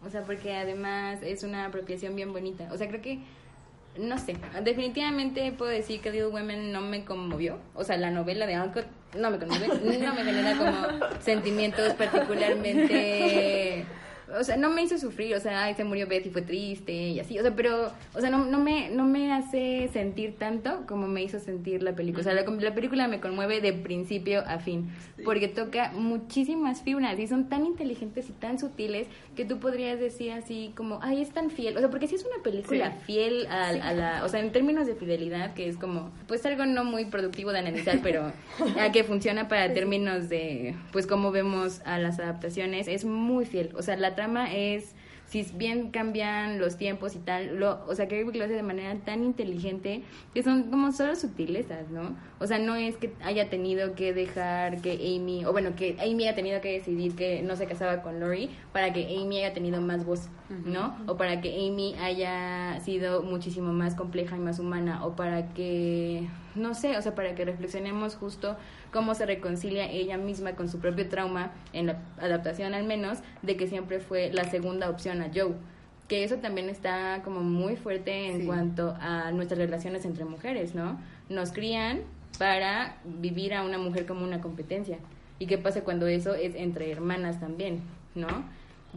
O sea, porque además es una apropiación bien bonita. O sea, creo que, no sé, definitivamente puedo decir que Little Women no me conmovió. O sea, la novela de Alcott no me conmueve, no me genera como sentimientos particularmente... O sea, no me hizo sufrir, o sea, ay, se murió Betty, fue triste y así, o sea, pero, o sea, no, no, me, no me hace sentir tanto como me hizo sentir la película. O sea, la, la película me conmueve de principio a fin, porque toca muchísimas fibras y son tan inteligentes y tan sutiles que tú podrías decir así como, ay, es tan fiel. O sea, porque si es una película fiel a, a la, o sea, en términos de fidelidad, que es como, pues algo no muy productivo de analizar, pero a que funciona para términos de, pues cómo vemos a las adaptaciones, es muy fiel. O sea, la trama es si bien cambian los tiempos y tal, lo, o sea, que lo hace de manera tan inteligente que son como solo sutilezas, ¿no? O sea, no es que haya tenido que dejar que Amy, o bueno, que Amy haya tenido que decidir que no se casaba con Lori para que Amy haya tenido más voz, ¿no? O para que Amy haya sido muchísimo más compleja y más humana, o para que, no sé, o sea, para que reflexionemos justo cómo se reconcilia ella misma con su propio trauma, en la adaptación al menos, de que siempre fue la segunda opción a Joe. Que eso también está como muy fuerte en Sí. cuanto a nuestras relaciones entre mujeres, ¿no? Nos crían para vivir a una mujer como una competencia. ¿Y qué pasa cuando eso es entre hermanas también, ¿no?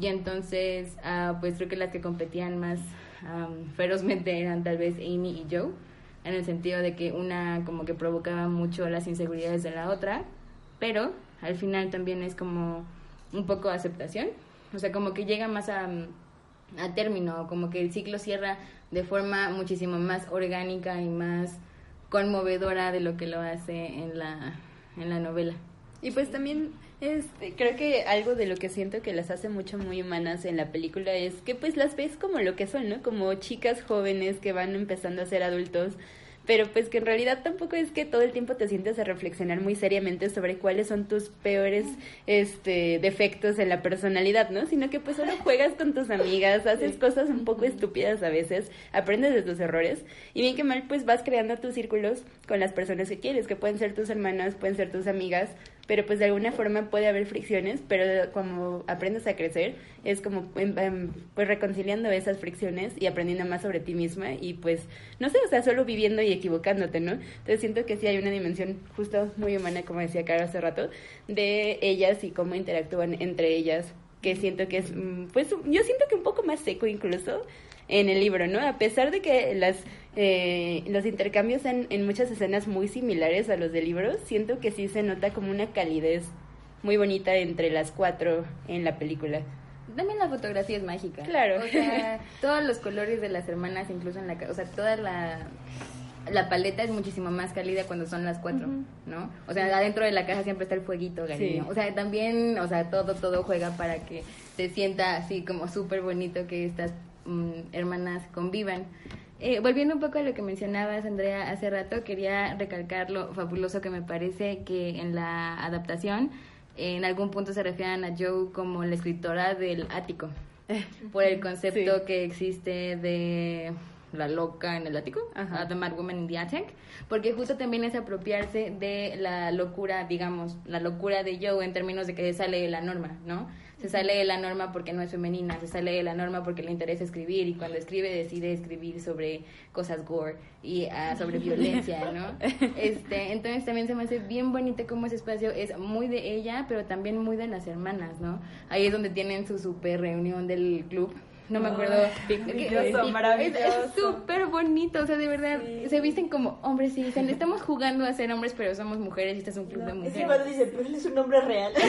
Y entonces, ah, pues creo que las que competían más am, ferozmente eran tal vez Amy y Joe, en el sentido de que una como que provocaba mucho las inseguridades de la otra, pero al final también es como un poco aceptación, o sea, como que llega más a, a término, como que el ciclo cierra de forma muchísimo más orgánica y más conmovedora de lo que lo hace en la, en la novela. Y pues también este, creo que algo de lo que siento que las hace mucho muy humanas en la película es que pues las ves como lo que son, ¿no? Como chicas jóvenes que van empezando a ser adultos, pero pues que en realidad tampoco es que todo el tiempo te sientes a reflexionar muy seriamente sobre cuáles son tus peores este defectos en la personalidad, ¿no? Sino que pues solo juegas con tus amigas, haces cosas un poco estúpidas a veces, aprendes de tus errores y bien que mal pues vas creando tus círculos con las personas que quieres, que pueden ser tus hermanas, pueden ser tus amigas, pero pues de alguna forma puede haber fricciones, pero como aprendes a crecer, es como em, em, pues reconciliando esas fricciones y aprendiendo más sobre ti misma y pues, no sé, o sea, solo viviendo y equivocándote, ¿no? Entonces siento que sí hay una dimensión justo muy humana, como decía Caro hace rato, de ellas y cómo interactúan entre ellas, que siento que es, mm, pues yo siento que un poco más seco incluso en el libro, ¿no? A pesar de que las eh, los intercambios en, en muchas escenas muy similares a los del libro, siento que sí se nota como una calidez muy bonita entre las cuatro en la película. También la fotografía es mágica. Claro. O sea, todos los colores de las hermanas, incluso en la... O sea, toda la... La paleta es muchísimo más cálida cuando son las cuatro, ¿no? O sea, adentro de la caja siempre está el fueguito, cariño. Sí. O sea, también, o sea, todo, todo juega para que se sienta así como súper bonito que estas mm, hermanas convivan. Eh, volviendo un poco a lo que mencionabas, Andrea, hace rato, quería recalcar lo fabuloso que me parece que en la adaptación en algún punto se refieren a Joe como la escritora del ático, por el concepto Sí. que existe de la loca en el ático, Ajá. The Mad Woman in the Attic, porque justo también es apropiarse de la locura, digamos, la locura de Joe en términos de que sale de la norma, ¿no? Se sale de la norma porque no es femenina, se sale de la norma porque le interesa escribir y cuando escribe decide escribir sobre cosas gore y ah, sobre violencia, ¿no? Este, entonces también se me hace bien bonito cómo ese espacio es muy de ella, pero también muy de las hermanas, ¿no? Ahí es donde tienen su super reunión del club no me acuerdo. Maravilloso, Es- maravilloso. Es súper bonito, o sea, de verdad, Sí. se visten como hombres y dicen, estamos jugando a ser hombres, pero somos mujeres y este es un club de Es mujeres. igual dice, pero él es un hombre real.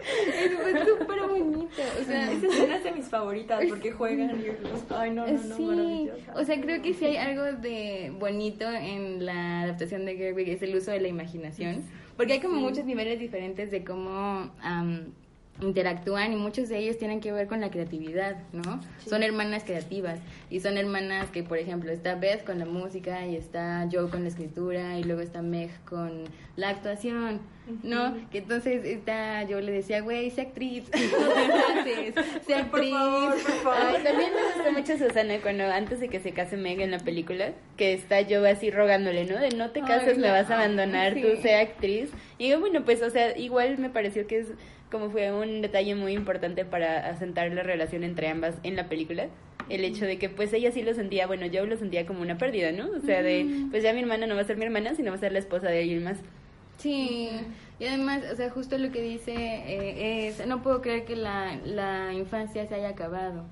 Es súper bonito, o sea, Esa escena es de mis favoritas porque juegan y los- Ay, no, no, no, sí, o sea, creo que si hay algo de bonito en la adaptación de Gerwig es el uso de la imaginación, porque hay como muchos niveles diferentes de cómo am, interactúan y muchos de ellos tienen que ver con la creatividad, ¿no? Son hermanas creativas y son hermanas que, por ejemplo, está Beth con la música y está Joe con la escritura y luego está Meg con la actuación, ¿no? Que entonces está, yo le decía, güey, sé actriz, Haces, sé actriz. favor, por favor. Ay, también me gustó mucho Susana cuando antes de que se case Meg en la película, que está yo así rogándole, ¿no? De no te cases, Ay, me vas a abandonar, sí. tú sé actriz. Y yo, bueno, pues, o sea, igual me pareció que es como fue un detalle muy importante para asentar la relación entre ambas en la película. El hecho de que pues ella sí lo sentía, bueno, yo lo sentía como una pérdida, ¿no? O sea, de pues ya mi hermana no va a ser mi hermana, sino va a ser la esposa de alguien más. Sí, y además, o sea, justo lo que dice eh, es, no puedo creer que la, la infancia se haya acabado,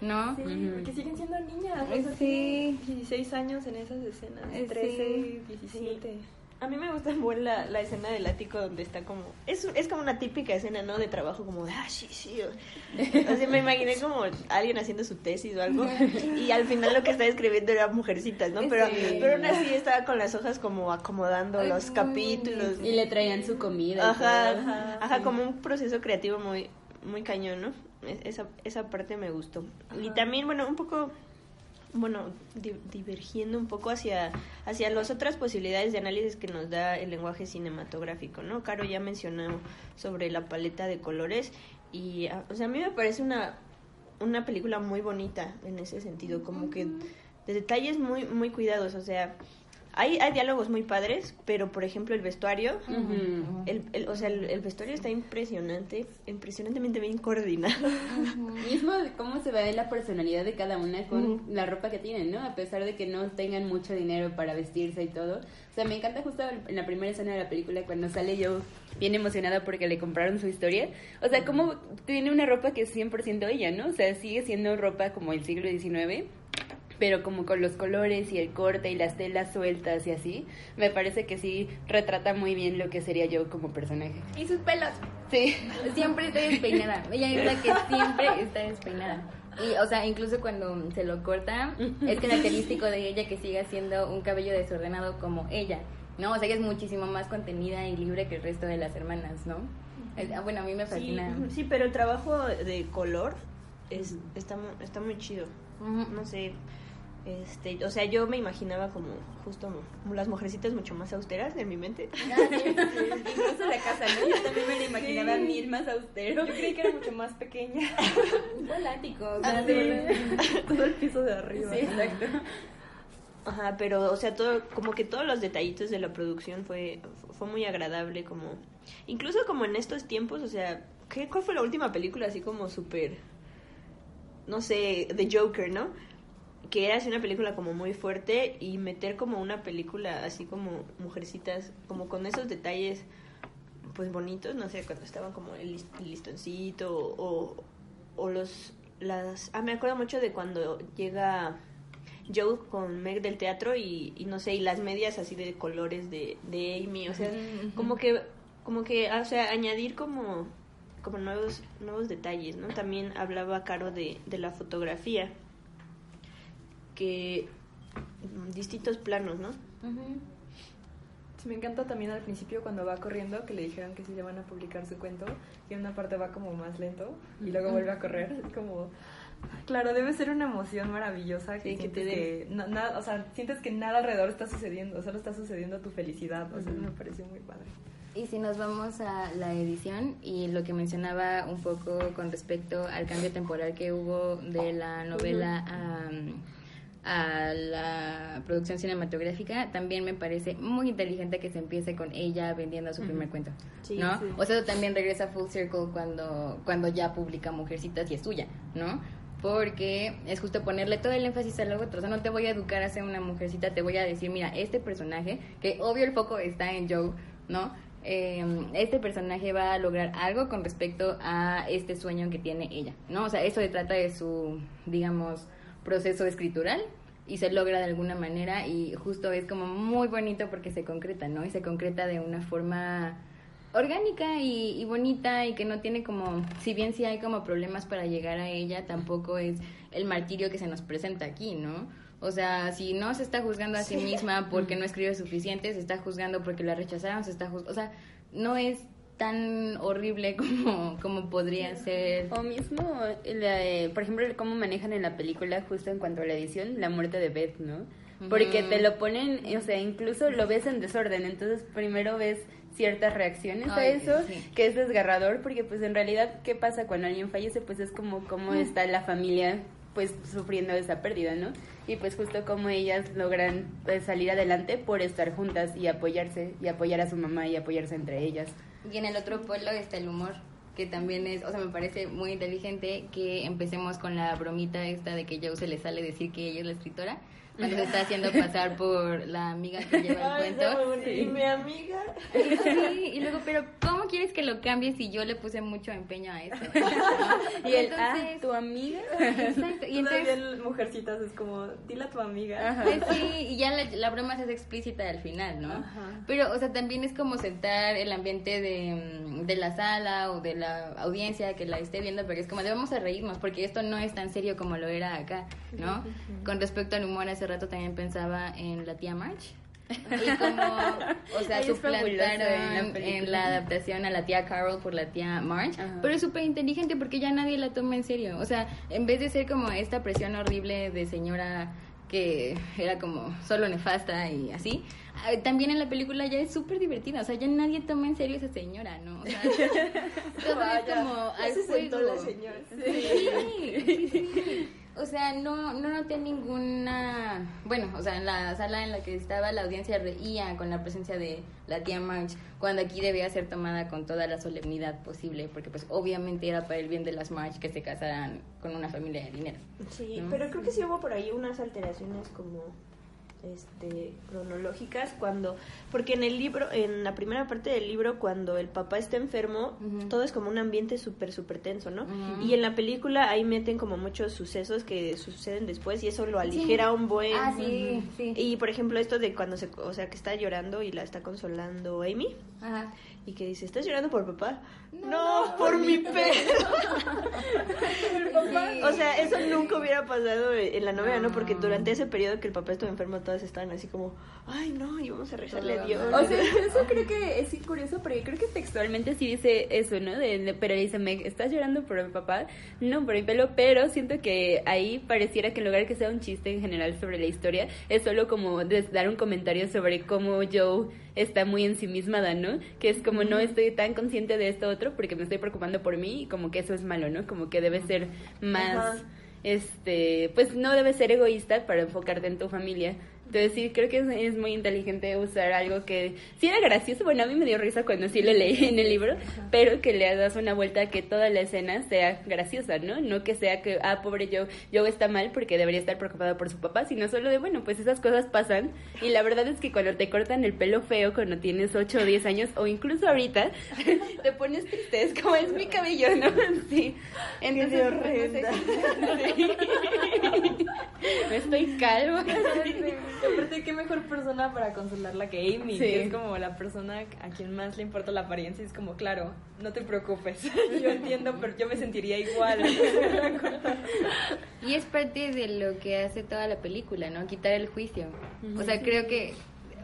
¿no? Sí, porque siguen siendo niñas. O sea, sí. tienen 16 años en esas escenas. Eh, 13, sí. 17. A mí me gusta muy la, la escena del ático donde está como... Es, es como una típica escena, ¿no? De trabajo como de, ah, sí, sí. O, o sea, me imaginé como alguien haciendo su tesis o algo. Y al final lo que estaba escribiendo eran mujercitas, ¿no? Pero, Sí. pero aún así estaba con las hojas como acomodando Ay, los capítulos. Y le traían su comida. y Ajá, todo. ajá, ajá, como un proceso creativo muy, muy cañón, ¿no? Es- Esa, esa parte me gustó. Y también, bueno, un poco, bueno, di- divergiendo un poco hacia, hacia las otras posibilidades de análisis que nos da el lenguaje cinematográfico, ¿no? Caro ya mencionó sobre la paleta de colores y, ah, o sea, a mí me parece una, una película muy bonita en ese sentido, como que de detalles muy, muy cuidados, o sea... Hay, hay diálogos muy padres, pero por ejemplo el vestuario, Ujú. el, el- o sea, el, el vestuario está impresionante, impresionantemente bien coordinado. Mismo de cómo se ve la personalidad de cada una con la ropa que tienen, ¿no? A pesar de que no tengan mucho dinero para vestirse y todo. O sea, me encanta justo en la primera escena de la película cuando sale yo bien emocionada porque le compraron su historia. O sea, cómo tiene una ropa que es 100% ella, ¿no? O sea, sigue siendo ropa como el siglo XIX. Pero como con los colores y el corte y las telas sueltas y así, me parece que sí retrata muy bien lo que sería yo como personaje. Y sus pelos. Sí. Siempre está despeinada. Ella es la que siempre está despeinada. Y, o sea, incluso cuando se lo corta, es característico de ella que siga siendo un cabello desordenado como ella, ¿no? O sea, ella es muchísimo más contenida y libre que el resto de las hermanas, ¿no? Ah, bueno, a mí me Sí, fascina. ujú, sí, pero el trabajo de color es, está, está muy chido. No sé, este, o sea, yo me imaginaba como justo como las mujercitas mucho más austeras en mi mente. Incluso la casa, ¿no? Yo también me la imaginaba Sí. mil más austero. Yo creí que era mucho más pequeña. Un volático, o Ah. Todo el piso de arriba. Sí, exacto. Ajá, pero, o sea, todo, como que todos los detallitos de la producción fue, fue muy agradable, como, incluso como en estos tiempos, o sea, ¿qué, ¿cuál fue la última película así como súper, no sé, The Joker, ¿no? Que era así una película como muy fuerte y meter como una película así como mujercitas, como con esos detalles, pues bonitos, no sé, cuando estaban como el, lis- el listoncito o, o los, las, ah, me acuerdo mucho de cuando llega... Joe con Meg del teatro y, y no sé, y las medias así de colores de, de Amy, o sea, como que, como que, ah, o sea, añadir como, como nuevos, nuevos detalles, ¿no? También hablaba Caro de, de la fotografía, que distintos planos, ¿no? Sí, me encanta también al principio cuando va corriendo que le dijeron que sí le van a publicar su cuento y en una parte va como más lento y luego vuelve a correr como claro debe ser una emoción maravillosa que, Sí, que te sientes que na- o sea sientes que nada alrededor está sucediendo solo está sucediendo tu felicidad o sea me pareció muy padre. Y si nos vamos a la edición y lo que mencionaba un poco con respecto al cambio temporal que hubo de la novela a, a la producción cinematográfica, también me parece muy inteligente que se empiece con ella vendiendo su primer cuento. Sí, ¿no? sí. O sea, eso también regresa full circle cuando, cuando ya publica Mujercitas y es suya, ¿no? Porque es justo ponerle todo el énfasis al otro. O sea, no te voy a educar a ser una mujercita, te voy a decir, mira, este personaje, que obvio el foco está en Joe, ¿no? eh, este personaje va a lograr algo con respecto a este sueño que tiene ella, ¿no? O sea, eso se trata de su, digamos, proceso escritural y se logra de alguna manera y justo es como muy bonito porque se concreta, ¿no? Y se concreta de una forma orgánica y, y bonita y que no tiene como, si bien sí hay como problemas para llegar a ella, tampoco es el martirio que se nos presenta aquí, ¿no? O sea, si no se está juzgando a sí misma porque no escribe suficiente, se está juzgando porque la rechazaron, se está juz- o sea, no es tan horrible como, como podría ser. O mismo, la, eh, por ejemplo, cómo manejan en la película, justo en cuanto a la edición, la muerte de Beth, ¿no? Porque te lo ponen, o sea, incluso lo ves en desorden, entonces primero ves ciertas reacciones a eso, sí. que es desgarrador, porque pues en realidad, ¿qué pasa cuando alguien fallece? Pues es como cómo está la familia pues sufriendo esa pérdida, ¿no? Y pues justo como ellas logran pues, salir adelante por estar juntas y apoyarse, y apoyar a su mamá y apoyarse entre ellas. Y en el otro polo está el humor, que también es, o sea, me parece muy inteligente que empecemos con la bromita esta de que Joe se le sale decir que ella es la escritora, cuando se está haciendo pasar por la amiga que lleva el cuento. Y mi amiga. Sí, y luego, pero ¿cómo quieres que lo cambie si yo le puse mucho empeño a eso? Y el, ah, Entonces- tu amiga. Exacto, y entonces... en Mujercitas es como, dile a tu amiga. Ajá. Pues sí, y ya la, la broma se hace explícita al final, ¿no? Pero, o sea, también es como sentar el ambiente de, mm, de la sala o de la audiencia que la esté viendo, porque es como de vamos a reírnos, porque esto no es tan serio como lo era acá, ¿no? Con respecto al humor, hace rato también pensaba en la tía March. Y como, o sea, la suplantaron película. en la adaptación a la tía Carol por la tía March, Ajá. pero es súper inteligente porque ya nadie la toma en serio. O sea, en vez de ser como esta presión horrible de señora que era como solo nefasta y así, ah, también en la película ya es súper divertida. O sea, ya nadie toma en serio a esa señora, ¿no? O sea, todo es como al se juego. la señora. Sí, sí, sí. O sea, no, no noté ninguna... Bueno, o sea, en la sala en la que estaba la audiencia reía con la presencia de la tía March, cuando aquí debía ser tomada con toda la solemnidad posible, porque pues obviamente era para el bien de las March que se casaran con una familia de dinero. Sí, ¿no? pero creo que sí hubo por ahí unas alteraciones como este cronológicas cuando porque en el libro en la primera parte del libro cuando el papá está enfermo todo es como un ambiente súper súper tenso no y en la película ahí meten como muchos sucesos que suceden después y eso lo aligera un buen Ah, sí, sí. y por ejemplo esto de cuando se o sea que está llorando y la está consolando Amy. Ajá. y que dice estás llorando por papá no, por mi perro Sí. o sea, eso nunca hubiera pasado en la novela, ¿no? Porque durante ese periodo que el papá estuvo enfermo, todas estaban así como, ay, no, y vamos a rezarle a Dios. O sea, eso creo que es curioso porque creo que textualmente sí dice eso, ¿no? De, de- pero dice, Meg, ¿estás llorando por mi papá? No, por mi pelo, pero siento que ahí pareciera que en lugar de que sea un chiste en general sobre la historia, es solo como dar un comentario sobre cómo Joe está muy ensimismada, ¿no? Que es como no estoy tan consciente de esto otro porque me estoy preocupando por mí y como que eso es malo, ¿no? Como que debe ser más Ajá. este, pues no debes ser egoísta para enfocarte en tu familia. Entonces sí, creo que es, es muy inteligente usar algo que sí era gracioso, bueno, a mí me dio risa cuando sí lo leí en el libro, pero que le das una vuelta a que toda la escena sea graciosa, ¿no? No que sea que, ah, pobre Joe, Joe está mal porque debería estar preocupado por su papá, sino solo de, bueno, pues esas cosas pasan y la verdad es que cuando te cortan el pelo feo cuando tienes 8 o 10 años o incluso ahorita, te pones triste, es como es mi cabello, ¿no? Sí. Entonces, pues, no sé. horrenda. Sí. No estoy calva. Aparte, qué mejor persona para consolarla que Amy, Sí. que es como la persona a quien más le importa la apariencia. y Es como, claro, no te preocupes. Yo entiendo, pero yo me sentiría igual. Y es parte de lo que hace toda la película, ¿no? Quitar el juicio. O sea, creo que,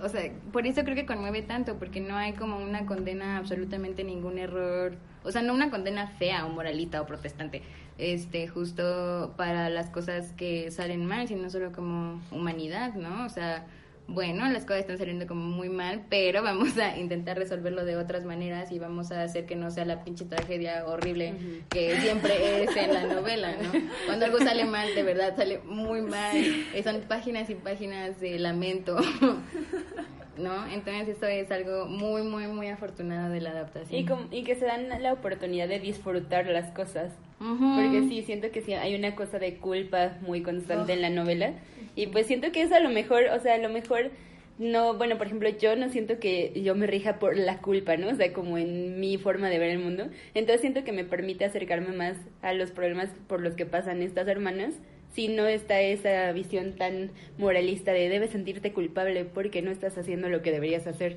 o sea, por eso creo que conmueve tanto, porque no hay como una condena a absolutamente ningún error, o sea, no una condena fea o moralita o protestante, este, justo para las cosas que salen mal, sino solo como humanidad, ¿no? O sea, bueno, las cosas están saliendo como muy mal, pero vamos a intentar resolverlo de otras maneras y vamos a hacer que no sea la pinche tragedia horrible que siempre es en la novela, ¿no? Cuando algo sale mal, de verdad sale muy mal, son páginas y páginas de lamento, ¿no? Entonces esto es algo muy, muy, muy afortunado de la adaptación. Y, com- y que se dan la oportunidad de disfrutar las cosas. Porque sí, siento que sí hay una cosa de culpa muy constante en la novela. Y pues siento que eso a lo mejor, o sea, a lo mejor no, bueno, por ejemplo, yo no siento que yo me rija por la culpa, ¿no? O sea, como en mi forma de ver el mundo. Entonces siento que me permite acercarme más a los problemas por los que pasan estas hermanas si no está esa visión tan moralista de debes sentirte culpable porque no estás haciendo lo que deberías hacer.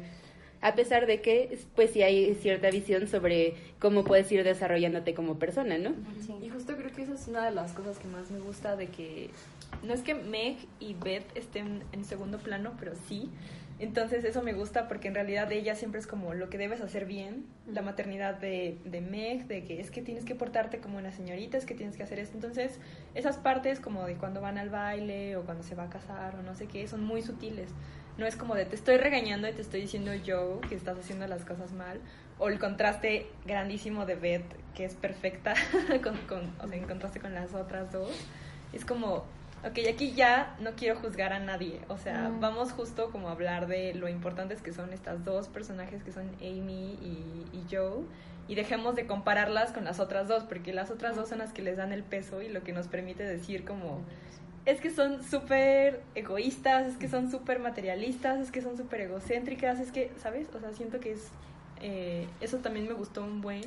A pesar de que, pues sí hay cierta visión sobre cómo puedes ir desarrollándote como persona, ¿no? Y justo creo que esa es una de las cosas que más me gusta de que no es que Meg y Beth estén en segundo plano, pero sí. Entonces eso me gusta porque en realidad ella siempre es como lo que debes hacer bien, la maternidad de, de Meg, de que es que tienes que portarte como una señorita, es que tienes que hacer esto. Entonces esas partes como de cuando van al baile o cuando se va a casar o no sé qué, son muy sutiles. No es como de te estoy regañando y te estoy diciendo yo que estás haciendo las cosas mal. O el contraste grandísimo de Beth, que es perfecta, con, con, o sea, en contraste con las otras dos. Es como, ok, aquí ya no quiero juzgar a nadie. O sea, vamos justo como a hablar de lo importantes que son estas dos personajes que son Amy y, y Joe. Y dejemos de compararlas con las otras dos, porque las otras dos son las que les dan el peso y lo que nos permite decir como, es que son súper egoístas, es que son súper materialistas, es que son súper egocéntricas, es que, ¿sabes? O sea, siento que es... eh, eso también me gustó un buen.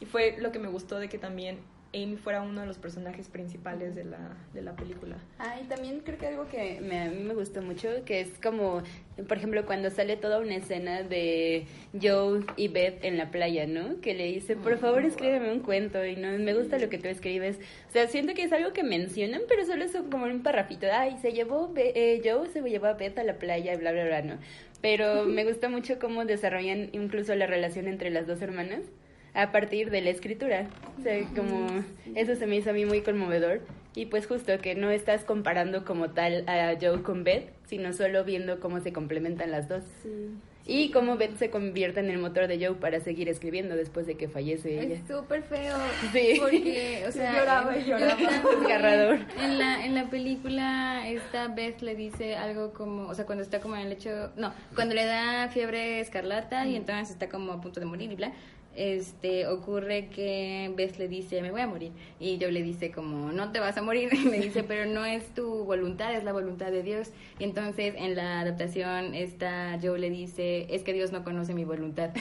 Y fue lo que me gustó de que también Amy fuera uno de los personajes principales de la, de la película. Ah, y también creo que algo que me, a mí me gustó mucho, que es como, por ejemplo, cuando sale toda una escena de Joe y Beth en la playa, ¿no? Que le dice, por favor, escríbeme un cuento y no me gusta lo que tú escribes. O sea, siento que es algo que mencionan, pero solo es como un parrafito. Ay, se llevó, Be- eh, Joe se llevó a Beth a la playa bla, bla, bla, ¿no? Pero me gusta mucho cómo desarrollan incluso la relación entre las dos hermanas a partir de la escritura. O sea, como eso se me hizo a mí muy conmovedor. Y pues justo que no estás comparando como tal a Joe con Beth, sino solo viendo cómo se complementan las dos. Y cómo Beth se convierte en el motor de Joe para seguir escribiendo después de que fallece ella. Es súper feo. Sí. Porque, o sea, lloraba y lloraba. Desgarrador. En la, en la película, esta Beth le dice algo como, o sea, cuando está como en el lecho, no, cuando le da fiebre escarlata y entonces está como a punto de morir y bla, este, ocurre que Beth le dice, me voy a morir. Y yo le dice como, no te vas a morir. Y me dice, pero no es tu voluntad, es la voluntad de Dios. Y entonces en la adaptación, esta Joe le dice, es que Dios no conoce mi voluntad.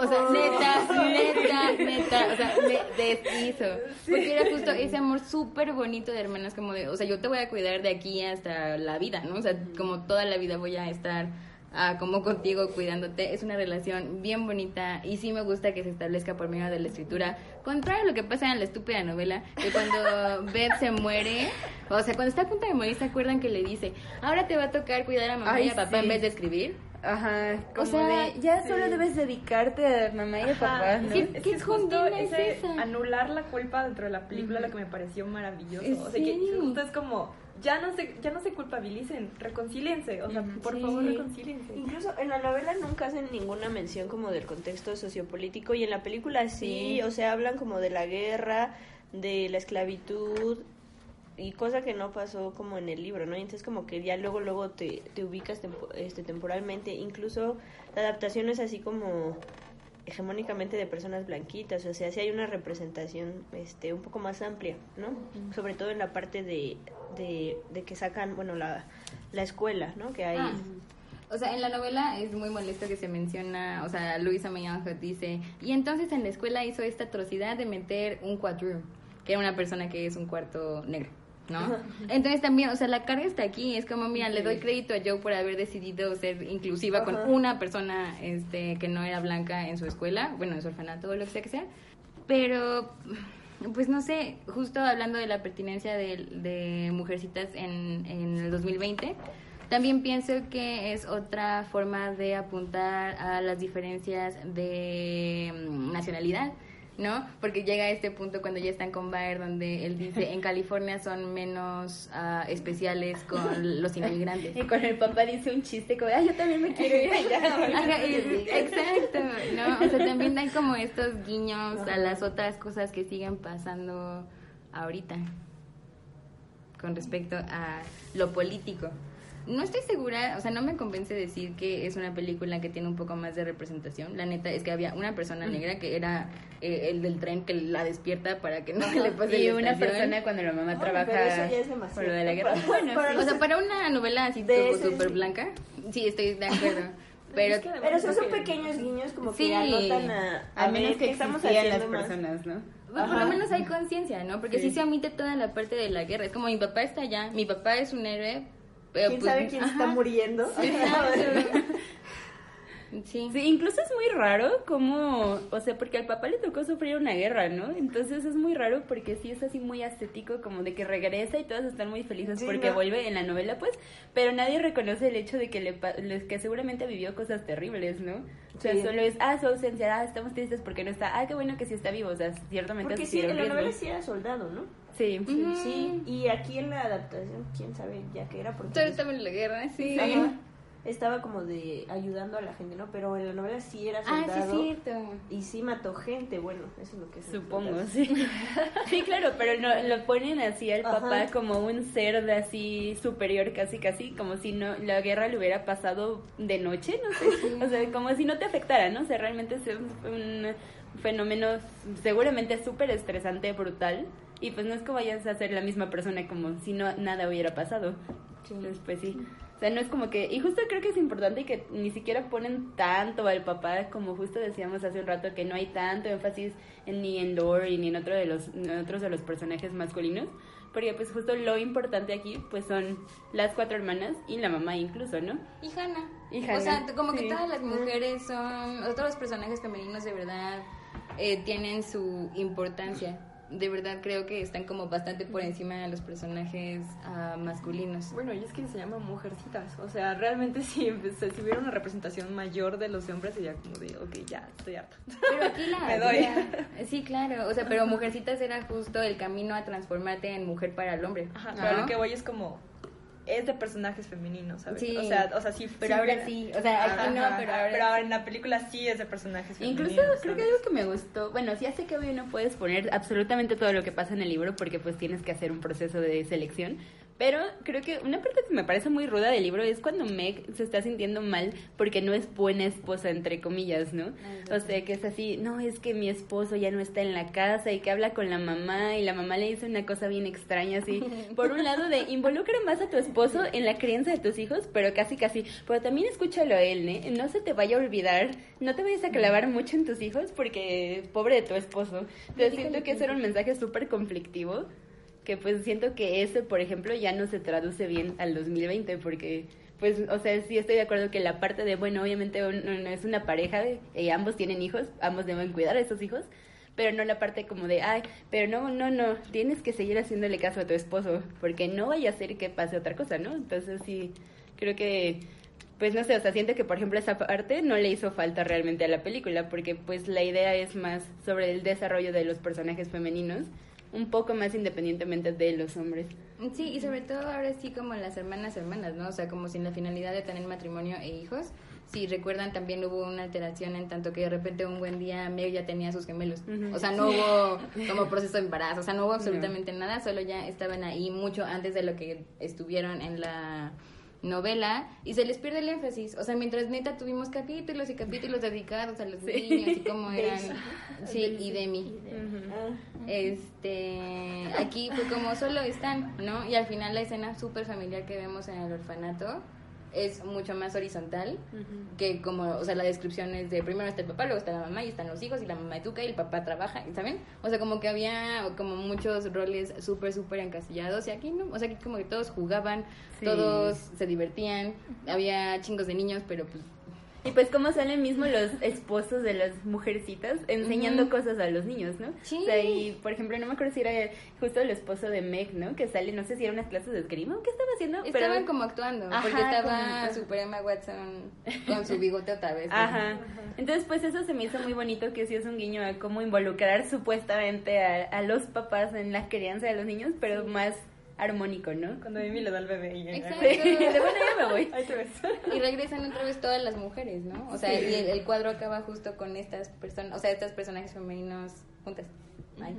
O sea, neta, neta, neta, o sea, me deshizo. Porque era justo ese amor súper bonito de hermanas, como de, o sea, yo te voy a cuidar de aquí hasta la vida, ¿no? O sea, como toda la vida voy a estar ah, como contigo cuidándote. Es una relación bien bonita y sí me gusta que se establezca por medio de la escritura. Contrario a lo que pasa en la estúpida novela, que cuando Beth se muere, o sea, cuando está a punto de morir, ¿se acuerdan que le dice, ahora te va a tocar cuidar a mamá Ay, y a papá sí. en vez de escribir? Ajá, como sea, de, ya solo debes dedicarte a mamá y a papá, ¿no? ¿Qué- Es qué que es justo es ese esa? anular la culpa dentro de la película lo que me pareció maravilloso. O sea, que Sí. justo es como, ya no se, ya no se culpabilicen, reconcílense. O sea, por Sí. favor, reconcílense. Incluso en la novela nunca hacen ninguna mención como del contexto sociopolítico y en la película sí, Sí. o sea, hablan como de la guerra, de la esclavitud y cosa que no pasó como en el libro, ¿no? Y entonces como que ya luego luego te, te ubicas tempo- este, temporalmente, incluso la adaptación es así como hegemónicamente de personas blanquitas, o sea, sí hay una representación este un poco más amplia, ¿no? Sobre todo en la parte de, de, de que sacan, bueno, la, la escuela, ¿no? Que hay... Ah. O sea, en la novela es muy molesto que se menciona, o sea, Luisa May dice, y entonces en la escuela hizo esta atrocidad de meter un quadroon, que era una persona que es un cuarto negro, ¿no? Entonces también, o sea, la carga está aquí, es como, mira, le doy crédito a Joe por haber decidido ser inclusiva con una persona este, que no era blanca en su escuela, bueno, en su orfanato o lo que sea que sea, pero pues no sé, justo hablando de la pertinencia de, de Mujercitas en, en el 2020, también pienso que es otra forma de apuntar a las diferencias de mm, nacionalidad, ¿no? Porque llega a este punto cuando ya están con Baer, donde él dice, en California son menos ah, especiales con los inmigrantes. Y con el papá dice un chiste como, ay, yo también me quiero ir allá. Ajá, y- exacto, ¿no? O sea, también hay como estos guiños a las otras cosas que siguen pasando ahorita con respecto a lo político. No estoy segura, o sea, no me convence decir que es una película que tiene un poco más de representación. La neta es que había una persona negra que era eh, el del tren que la despierta para que no se le pase Y la una estación. persona cuando la mamá Ay, trabaja pero eso ya es demasiado. por lo de la guerra. Para- Bueno, para sí. O sea, para una novela así súper sí. blanca, sí, estoy de acuerdo. Pero Es que Pero esos son que- pequeños guiños como Sí. que anotan a, a a menos que qué estamos existían las haciendo más. personas, ¿no? Pues por lo menos hay conciencia, ¿no? Porque sí. Sí. se omite toda la parte de la guerra. Es como mi papá está allá, mi papá es un héroe. Pero ¿Quién pues, sabe quién está muriendo? exacto. Sí. Sí, incluso es muy raro como, o sea, porque al papá le tocó sufrir una guerra, ¿no? Entonces es muy raro porque sí es así muy ascético, como de que regresa y todos están muy felices Sí, porque ¿no? vuelve en la novela, pues, pero nadie reconoce el hecho de que le que seguramente vivió cosas terribles, ¿no? O sea, Sí. solo es, ah, su ausencia, ah, estamos tristes porque no está, ah, qué bueno que sí está vivo, o sea, ciertamente Porque sí, en la novela sí era soldado, ¿no? Sí. Sí, sí, y aquí en la adaptación, quién sabe ya que era, porque Todo estaba en la guerra, sí. Ajá. estaba como de ayudando a la gente, ¿no? Pero en la novela sí era Ah, soldado. sí, es cierto. Y sí mató gente, bueno, eso es lo que se Supongo, sí. Sí, claro, pero no, lo ponen así al Ajá. papá como un ser de así superior casi casi, como si no la guerra le hubiera pasado de noche, no sé. O sea, como si no te afectara, ¿no? O sea, realmente es un fenómeno seguramente súper estresante, brutal. Y pues no es que vayas a ser la misma persona como si no nada hubiera pasado. Entonces, pues sí. O sea, no es como que... Y justo creo que es importante que ni siquiera ponen tanto al papá, como justo decíamos hace un rato, que no hay tanto énfasis en, ni en Dory ni en, otro de los, en otros de los personajes masculinos. Porque pues justo lo importante aquí pues son las cuatro hermanas y la mamá incluso, ¿no? Y Hannah. Y O Hannah, sea, como que sí. todas las mujeres son, o todos los personajes femeninos de verdad eh, tienen su importancia. De verdad creo que están como bastante por encima de los personajes ah, masculinos. Bueno, y es que se llama Mujercitas. O sea, realmente si, si hubiera una representación mayor de los hombres sería como de, ok, ya, estoy harta. Pero aquí la... Me doy. la- sí, claro. O sea, pero Mujercitas era justo el camino a transformarte en mujer para el hombre. Ajá, ¿no? pero lo que voy es como, es de personajes femeninos, ¿sabes? Sí. O sea, o sea, sí. Pero ahora sí. O sea, aquí no, pero ahora pero en la película sí es de personajes femeninos. Incluso creo que algo que me gustó, bueno, sí sé que obvio no puedes poner absolutamente todo lo que pasa en el libro porque pues tienes que hacer un proceso de selección, pero creo que una parte que me parece muy ruda del libro es cuando Meg se está sintiendo mal porque no es buena esposa, entre comillas, ¿no? O sea, que es así, no, es que mi esposo ya no está en la casa y que habla con la mamá y la mamá le dice una cosa bien extraña, así. Por un lado, de involucra más a tu esposo en la crianza de tus hijos, pero casi, casi, pero también escúchalo a él, ¿eh? No se te vaya a olvidar, no te vayas a clavar mucho en tus hijos porque pobre de tu esposo. Entonces siento que ese era un mensaje súper conflictivo que pues siento que ese, por ejemplo, ya no se traduce bien al 2020 porque pues, o sea, sí estoy de acuerdo que la parte de, bueno, obviamente un- un- es una pareja, eh, ambos tienen hijos, ambos deben cuidar a esos hijos, pero no la parte como de, ay, pero no, no, no, tienes que seguir haciéndole caso a tu esposo, porque no vaya a ser que pase otra cosa, ¿no? Entonces sí, creo que, pues no sé, o sea, siento que por ejemplo esa parte no le hizo falta realmente a la película, porque pues la idea es más sobre el desarrollo de los personajes femeninos, un poco más independientemente de los hombres. Sí, y sobre todo ahora sí como las hermanas hermanas, ¿no? O sea, como sin la finalidad de tener matrimonio e hijos. Si recuerdan, también hubo una alteración en tanto que de repente un buen día Meg ya tenía sus gemelos. O sea, no hubo como proceso de embarazo, o sea, no hubo absolutamente nada, solo ya estaban ahí mucho antes de lo que estuvieron en la novela y se les pierde el énfasis. O sea, mientras neta tuvimos capítulos y capítulos dedicados a los niños y cómo eran. Sí, y Demi. Ah, Este, aquí fue como solo están, ¿no? Y al final la escena súper familiar que vemos en el orfanato es mucho más horizontal que como, o sea, la descripción es de primero está el papá, luego está la mamá y están los hijos y la mamá educa y el papá trabaja, ¿saben? O sea, como que había como muchos roles súper, súper encasillados y aquí no, o sea, aquí como que todos jugaban, Sí. todos se divertían, había chingos de niños, pero pues Y pues cómo salen mismo los esposos de las mujercitas enseñando cosas a los niños, ¿no? Sí. O sea, y por ejemplo, no me acuerdo si era justo el esposo de Meg, ¿no? Que sale, no sé si era unas clases de esgrima o qué estaba haciendo. estaban pero... como actuando, Ajá, porque estaba como- Super Emma Watson con su bigote otra vez. ¿no? Ajá. Entonces, pues eso se me hizo muy bonito, que sí es un guiño a cómo involucrar supuestamente a, a los papás en la crianza de los niños, pero más armónico, ¿no? Cuando Amy le da el bebé y. Exacto. Sí, de bueno, ya me voy. Ahí te ves. Y regresan otra vez todas las mujeres, ¿no? O sea, y el, el cuadro acaba justo con estas personas, o sea, estos personajes femeninos juntas. Ay.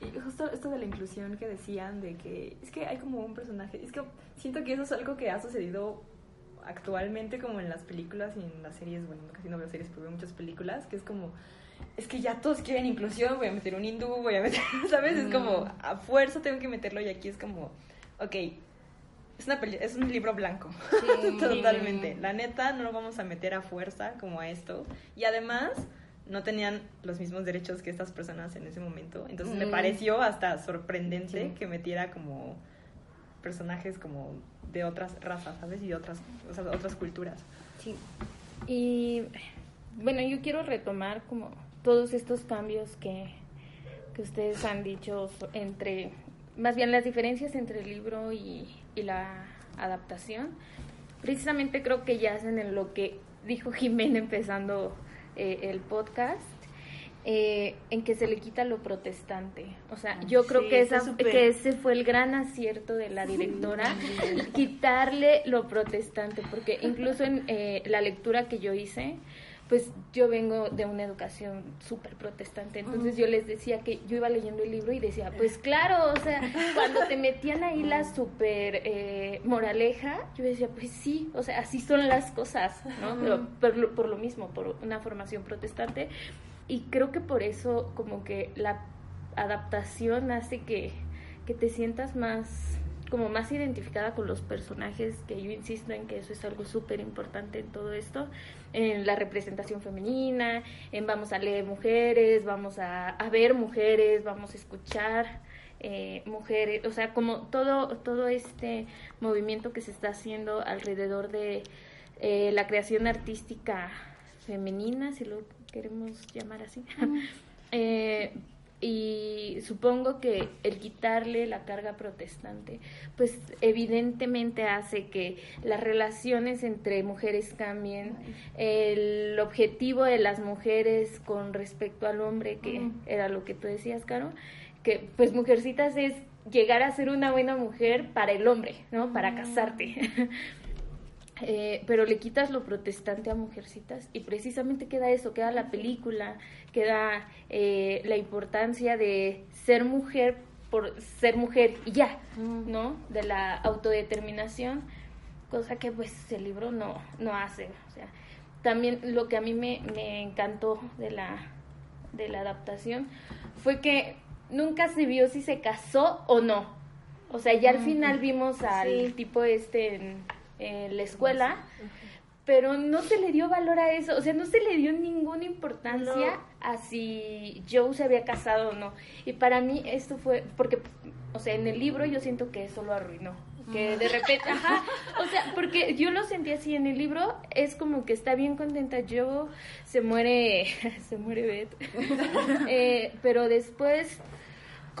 Y justo justo esto de la inclusión que decían, de que es que hay como un personaje, es que siento que eso es algo que ha sucedido actualmente como en las películas y en las series, bueno, casi no veo series, pero veo muchas películas, que es como, es que ya todos quieren inclusión, voy a meter un hindú, voy a meter, ¿sabes? Es como, a fuerza tengo que meterlo y aquí es como, ok, es, una peli- es un libro blanco, totalmente. La neta, no lo vamos a meter a fuerza como a esto. Y además, no tenían los mismos derechos que estas personas en ese momento. Entonces me Mm. pareció hasta sorprendente Sí. que metiera como personajes como de otras razas, ¿sabes? Y de otras, o sea, de otras culturas. Sí. Y bueno, yo quiero retomar como todos estos cambios que, que ustedes han dicho entre, más bien las diferencias entre el libro y, y la adaptación. Precisamente creo que ya hacen en lo que dijo Jimena empezando eh, el podcast. eh, en que se le quita lo protestante. O sea, yo creo Sí, que, esa, que ese fue el gran acierto de la directora, quitarle lo protestante, porque incluso en eh, la lectura que yo hice, pues yo vengo de una educación súper protestante, entonces yo les decía que yo iba leyendo el libro y decía, pues claro, o sea, cuando te metían ahí la súper eh, moraleja, yo decía, pues sí, o sea, así son las cosas, ¿no? Pero por, lo, por lo mismo, por una formación protestante, y creo que por eso como que la adaptación hace que, que te sientas más como más identificada con los personajes, que yo insisto en que eso es algo súper importante en todo esto, en la representación femenina, en vamos a leer mujeres, vamos a, a ver mujeres, vamos a escuchar eh, mujeres, o sea, como todo, todo este movimiento que se está haciendo alrededor de eh, la creación artística femenina, si lo queremos llamar así. Eh, y supongo que el quitarle la carga protestante, pues evidentemente hace que las relaciones entre mujeres cambien, el objetivo de las mujeres con respecto al hombre, que era lo que tú decías, Caro, que pues mujercitas es llegar a ser una buena mujer para el hombre, ¿no? Para casarte. Eh, pero le quitas lo protestante a Mujercitas y precisamente queda eso, queda la película, queda eh, la importancia de ser mujer por ser mujer y ya, ¿no? De la autodeterminación, cosa que pues el libro no, no hace. O sea, también lo que a mí me, me encantó de la, de la adaptación fue que nunca se vio si se casó o no. O sea, ya al final vimos al tipo este en, en la escuela, pero no se le dio valor a eso, o sea, no se le dio ninguna importancia a si Joe se había casado o no. Y para mí esto fue, porque, o sea, en el libro yo siento que eso lo arruinó. Que de repente, ajá, o sea, porque yo lo sentí así en el libro, es como que está bien contenta Joe, se muere, se muere Beth, Eh, pero después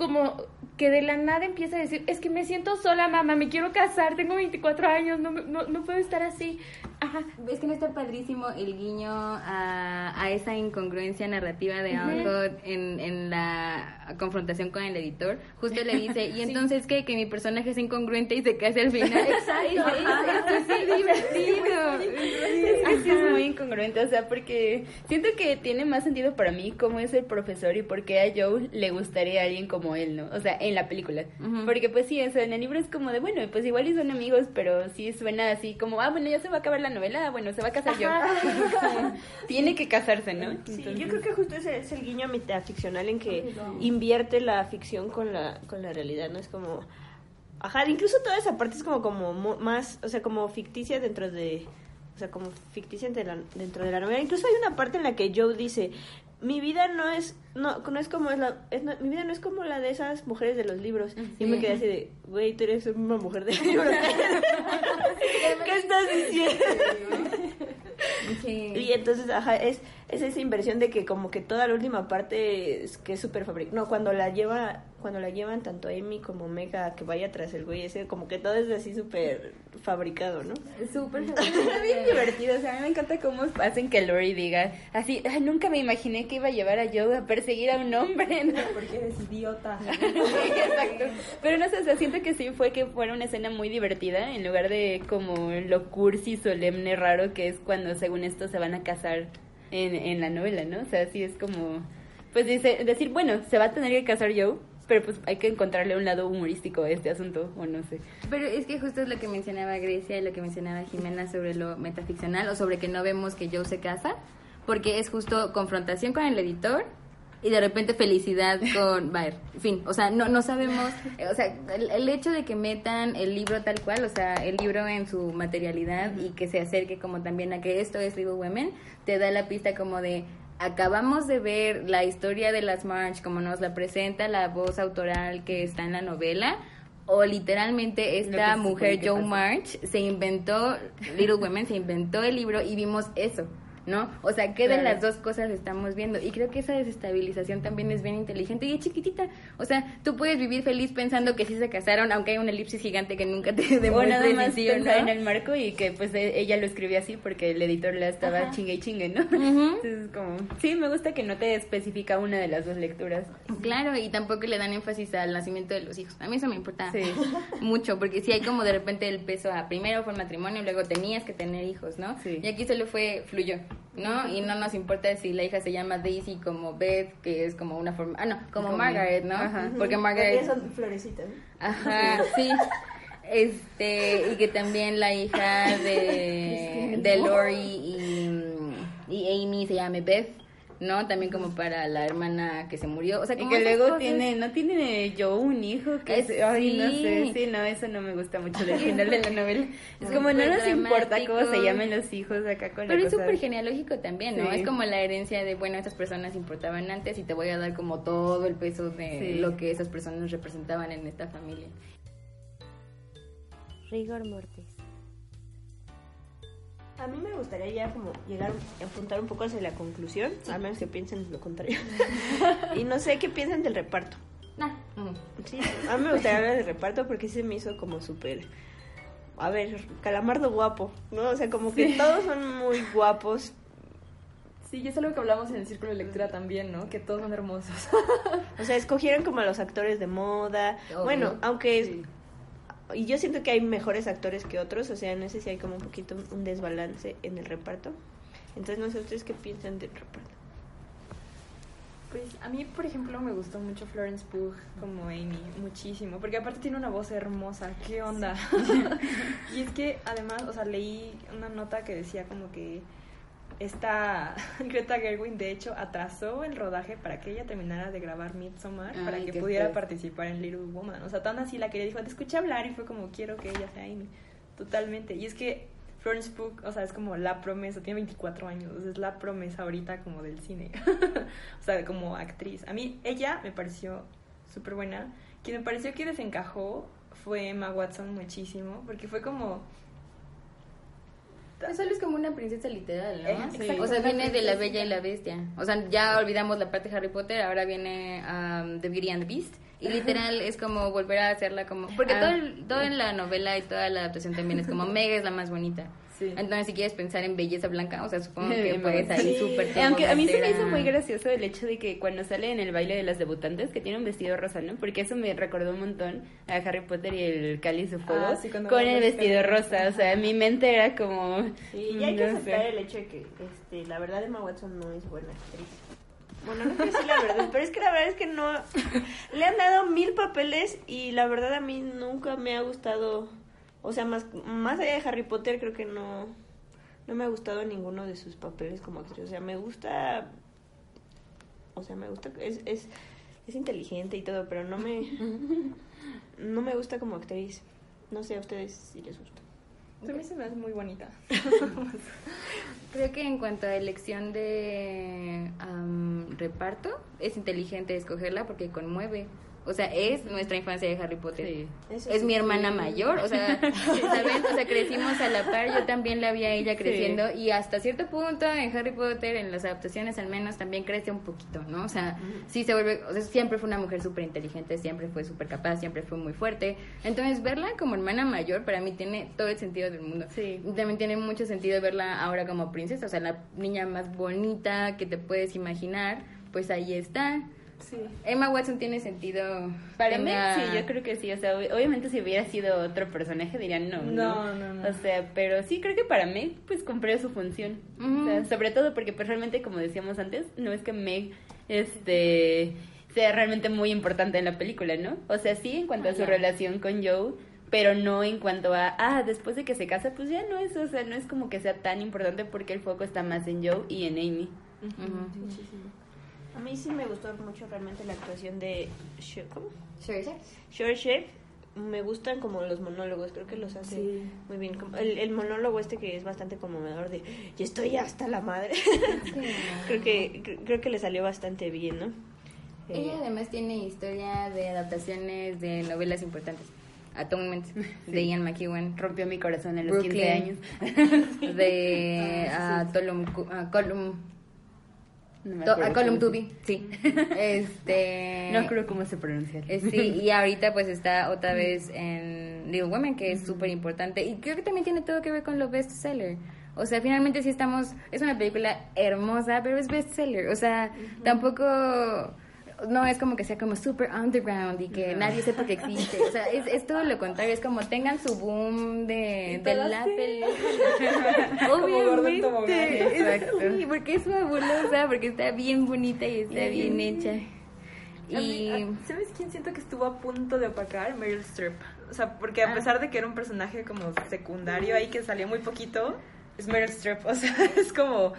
como que de la nada empieza a decir, es que me siento sola, mamá, me quiero casar, tengo 24 años, no, no, no puedo estar así. Ajá. Es que no está padrísimo el guiño a, a esa incongruencia narrativa de Alcott en, en la confrontación con el editor. Justo le dice, ¿y entonces qué? Que mi personaje es incongruente y se case al final. Exacto, es, es, es divertido. Es que sí es muy incongruente, o sea, porque siento que tiene más sentido para mí cómo es el profesor y por qué a Joe le gustaría a alguien como él, ¿no? O sea, en la película. Porque pues sí, eso en el libro es como de, bueno, pues igual y son amigos, pero sí suena así como, ah, bueno, ya se va a acabar la novela, ah, bueno, se va a casar yo. Tiene que casarse, ¿no? Sí, Entonces- yo creo que justo ese es el guiño metaficcional en que invierte la ficción con la, con la realidad, ¿no? Es como... Ajá, incluso toda esa parte es como, como mo- más, o sea, como ficticia dentro de... O sea, como ficticia la- dentro de la novela. Incluso hay una parte en la que Joe dice, mi vida no es, no, no es como es la, es no- mi vida no es como la de esas mujeres de los libros. Y me quedé así de, güey, tú eres una mujer de libros. ¿Qué estás diciendo? Sí. Y entonces, ajá, es, es esa inversión de que como que toda la última parte es que es súper fabricada. No, cuando la lleva, cuando la llevan tanto Amy como Mega que vaya tras el güey ese, como que todo es así súper fabricado, ¿no? Súper Está bien divertido, o sea, a mí me encanta cómo hacen que Lori diga así, "Ay, nunca me imaginé que iba a llevar a Joe a perseguir a un hombre, ¿no? Porque eres idiota. Exacto. Pero no sé, o sea, siento que sí fue que fuera una escena muy divertida en lugar de como lo cursi, solemne, raro que es cuando según esto se van a casar en, en la novela, ¿no? O sea, sí es como, pues dice, decir, bueno, se va a tener que casar Joe, pero pues hay que encontrarle un lado humorístico a este asunto, o no sé. Pero es que justo es lo que mencionaba Grecia y lo que mencionaba Jimena sobre lo metaficcional o sobre que no vemos que Joe se casa, porque es justo confrontación con el editor y de repente felicidad con Baer. En fin, o sea, no, no sabemos, o sea, el, el hecho de que metan el libro tal cual, o sea, el libro en su materialidad y que se acerque como también a que esto es Little Women, te da la pista como de acabamos de ver la historia de las March como nos la presenta la voz autoral que está en la novela o literalmente esta mujer Joe. March se inventó Little Women se inventó el libro y vimos eso ¿no? O sea, ¿qué de Claro. las dos cosas estamos viendo? Y creo que esa desestabilización también es bien inteligente y es chiquitita. O sea, tú puedes vivir feliz pensando que sí se casaron, aunque hay una elipsis gigante que nunca te O demuestra nada más si sí no. en el marco y que pues e- ella lo escribió así porque el editor la estaba Ajá. chingue y chingue, ¿no? Entonces como, sí, me gusta que no te especifica una de las dos lecturas. Claro, y tampoco le dan énfasis al nacimiento de los hijos. A mí eso me importa Sí. mucho, porque sí hay como de repente el peso a primero fue el matrimonio, luego tenías que tener hijos, ¿no? Sí. Y aquí solo fue, fluyó, ¿no? Y no nos importa si la hija se llama Daisy como Beth, que es como una forma, ah, no, como, Como- Margaret, ¿no? Ajá. Porque Margaret... son florecitas. Ajá, sí. Este, y que también la hija de, de Lori y, y Amy se llame Beth, ¿no? También como para la hermana que se murió. O sea, Y como que esas luego cosas. tiene, no tiene yo un hijo que ay, no sé, sí, no, eso no me gusta mucho del final de la novela. Es como no nos importa cómo se llamen los hijos acá con la Pero es súper genealógico también, ¿no? Sí. Es como la herencia de, bueno, estas personas importaban antes y te voy a dar como todo el peso de Sí. lo que esas personas representaban en esta familia. Rigor mortis. A mí me gustaría ya como llegar a apuntar un poco hacia la conclusión, a menos que piensen lo contrario. y no sé qué piensan del reparto. Nah. Sí, a mí me gustaría hablar del reparto porque se me hizo como súper... A ver, calamardo guapo, ¿no? O sea, como que todos son muy guapos. Sí, y es algo que hablamos en el círculo de lectura también, ¿no? Que todos son hermosos. O sea, escogieron como a los actores de moda. Obvio. Bueno, aunque... Y yo siento que hay mejores actores que otros, o sea, no sé si hay como un poquito un desbalance en el reparto. Entonces, no sé ustedes qué piensan del reparto. Pues a mí, por ejemplo, me gustó mucho Florence Pugh como Amy, muchísimo, porque aparte tiene una voz hermosa, ¿qué onda? y es que además, o sea, leí una nota que decía como que esta Greta Gerwig de hecho atrasó el rodaje para que ella terminara de grabar Midsommar para que pudiera feo. participar en Little Woman. O sea, tan así la quería, dijo, te escuché hablar y fue como, quiero que ella sea Amy. Totalmente. Y es que Florence Pugh, o sea, es como la promesa, tiene 24 años, es la promesa ahorita como del cine. o sea, como actriz. A mí, ella me pareció súper buena. Quien me pareció que desencajó fue Emma Watson muchísimo, porque fue como... Pues solo es como una princesa literal, Eh, ¿no? o sea, viene de la. Bella y la Bestia. O sea, ya olvidamos la parte de Harry Potter, ahora viene um, The Beauty and the Beast. Y literal es como volver a hacerla como... Porque Ah. todo, el- todo en la novela y toda la adaptación también es como Meg es la más bonita. Sí. Entonces, si quieres pensar en belleza blanca, o sea, supongo que Emma puedes Sí. súper... Eh, Aunque a mí se me hizo muy gracioso el hecho de que cuando sale en el baile de las debutantes, que tiene un vestido rosa, ¿no? Porque eso me recordó un montón a Harry Potter y el cáliz de fuego Ah, sí, cuando con el vestido rosa. O sea, mi mente era como... Sí, y hay que no aceptar sé. el hecho de que, este, la verdad, Emma Watson no es buena actriz. Bueno, no quiero decir la verdad, pero es que la verdad es que no... Le han dado mil papeles y la verdad a mí nunca me ha gustado... O sea, más, más allá de Harry Potter, creo que no... No me ha gustado ninguno de sus papeles como actriz. O sea, me gusta... O sea, me gusta... Es, es, es inteligente y todo, pero no me... No me gusta como actriz. No sé a ustedes si les gusta. A mí se me hace muy bonita. Creo que en cuanto a elección de am, reparto, es inteligente escogerla porque conmueve. O sea, es nuestra infancia de Harry Potter. Sí. Es sí. mi hermana mayor, o sea, ¿saben? O sea, crecimos a la par, yo también la vi a ella creciendo y hasta cierto punto en Harry Potter, en las adaptaciones al menos, también crece un poquito, ¿no? O sea, sí se vuelve, o sea, siempre fue una mujer súper inteligente, siempre fue súper capaz, siempre fue muy fuerte. Entonces, verla como hermana mayor para mí tiene todo el sentido del mundo. Sí. También tiene mucho sentido verla ahora como princesa, o sea, la niña más bonita que te puedes imaginar, pues ahí está. Sí. Emma Watson tiene sentido. Para tenga- mí, sí, yo creo que sí. O sea, ob- obviamente si hubiera sido otro personaje dirían no, No, no, no. O sea, pero sí creo que para Meg, pues cumplió su función. Ujú. O sea, sobre todo porque, pues realmente, como decíamos antes, no es que Meg, este sea realmente muy importante en la película, ¿no? O sea, sí en cuanto a su relación con Joe, pero no en cuanto a, ah, después de que se casa, pues ya no es, o sea, no es como que sea tan importante porque el foco está más en Joe y en Amy. A mí sí me gustó mucho realmente la actuación de... ¿Cómo? Chef. Me gustan como los monólogos, creo que los hace Sí. muy bien. El, el monólogo este que es bastante conmovedor de yo estoy hasta la madre. creo que cre- creo que le salió bastante bien, ¿no? Eh, Ella además tiene historia de adaptaciones de novelas importantes. Atonement, de Ian McEwan. Rompió mi corazón a los Brooklyn. 15 años. De ah, Tolum, ah, Colum, No me acuerdo sí. Este, No creo cómo se pronuncia. Eh, Sí, y ahorita pues está otra vez en Little Women, que es súper importante. Y creo que también tiene todo que ver con los bestseller. O sea, finalmente sí estamos... Es una película hermosa, pero es bestseller. O sea, tampoco... No es como que sea como super underground y que nadie sepa que existe. O sea, es, es todo lo contrario. Es como tengan su boom de, de la película. Obviamente. Exacto. Sí, porque es fabulosa, porque está bien bonita y está bien hecha. Mí, Y... ¿Sabes quién siento que estuvo a punto de opacar? Meryl Streep. O sea, porque a Ah. pesar de que era un personaje como secundario ahí que salía muy poquito, es Meryl Streep. O sea, es como.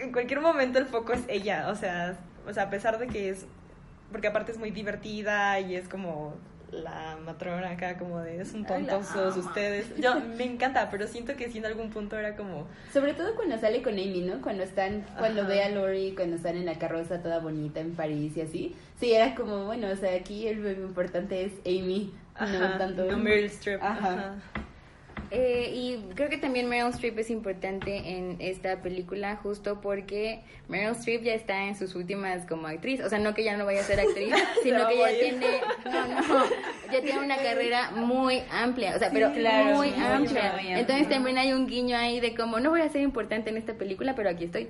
En cualquier momento el foco es ella. O sea, o sea, a pesar de que es. Porque aparte es muy divertida y es como la matrona acá, como de es un Ay, la tontosos amo. ustedes. Yo me encanta, pero siento que sí en algún punto era como. Sobre todo cuando sale con Amy, ¿no? Cuando están, cuando Ajá. ve a Lori, cuando están en la carroza toda bonita en París y así. Sí, era como, bueno, o sea, aquí el bebé importante es Amy, no tanto no Meryl Streep. Ajá. Ajá. Eh, y creo que también Meryl Streep es importante en esta película justo porque Meryl Streep ya está en sus últimas como actriz, o sea, no que ya no vaya a ser actriz, sino que ya tiene, no, no, ya tiene una carrera muy amplia, o sea, pero claro, muy muy amplia. amplia. Entonces también hay un guiño ahí de como no voy a ser importante en esta película, pero aquí estoy.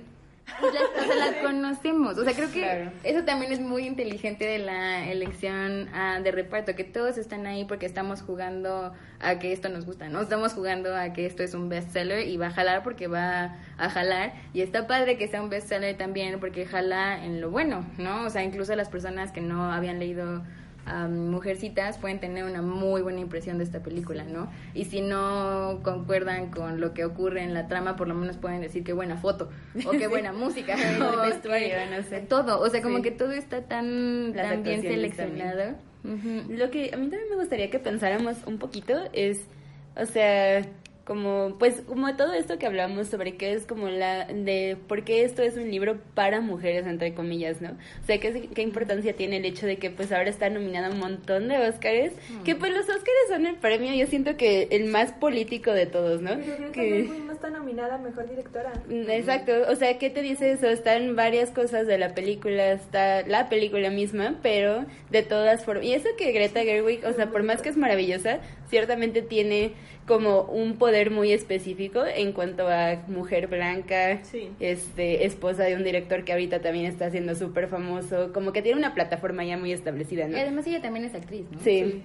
Pues las- o sea, las conocemos. O sea, creo que Claro. eso también es muy inteligente de la elección ah, de reparto, que todos están ahí porque estamos jugando a que esto nos gusta, ¿no? Estamos jugando a que esto es un bestseller y va a jalar porque va a jalar. Y está padre que sea un bestseller también porque jala en lo bueno, ¿no? O sea, incluso las personas que no habían leído am, Mujercitas pueden tener una muy buena impresión de esta película, ¿no? Y si no concuerdan con lo que ocurre en la trama, por lo menos pueden decir qué buena foto o qué buena música o vestuario, no sé. todo, o sea, como Sí. que todo está tan, tan bien seleccionado. Lo que a mí también me gustaría que pensáramos un poquito es, o sea, como, pues, como todo esto que hablamos sobre qué es como la, de por qué esto es un libro para mujeres, entre comillas, ¿no? O sea, qué, qué importancia tiene el hecho de que, pues, ahora está nominada a un montón de Óscares, que, pues, los Óscares son el premio, yo siento que el más político de todos, ¿no? Pero Que- Gerwig no está nominada Mejor Directora. Mm, Exacto, o sea, ¿qué te dice eso? Están varias cosas de la película, está la película misma, pero de todas formas, y eso que Greta Gerwig, o sea, por más que es maravillosa, ciertamente tiene como un poder muy específico en cuanto a mujer blanca, Sí. este, esposa de un director que ahorita también está siendo súper famoso, como que tiene una plataforma ya muy establecida, ¿no? Y además ella también es actriz, ¿no? Sí.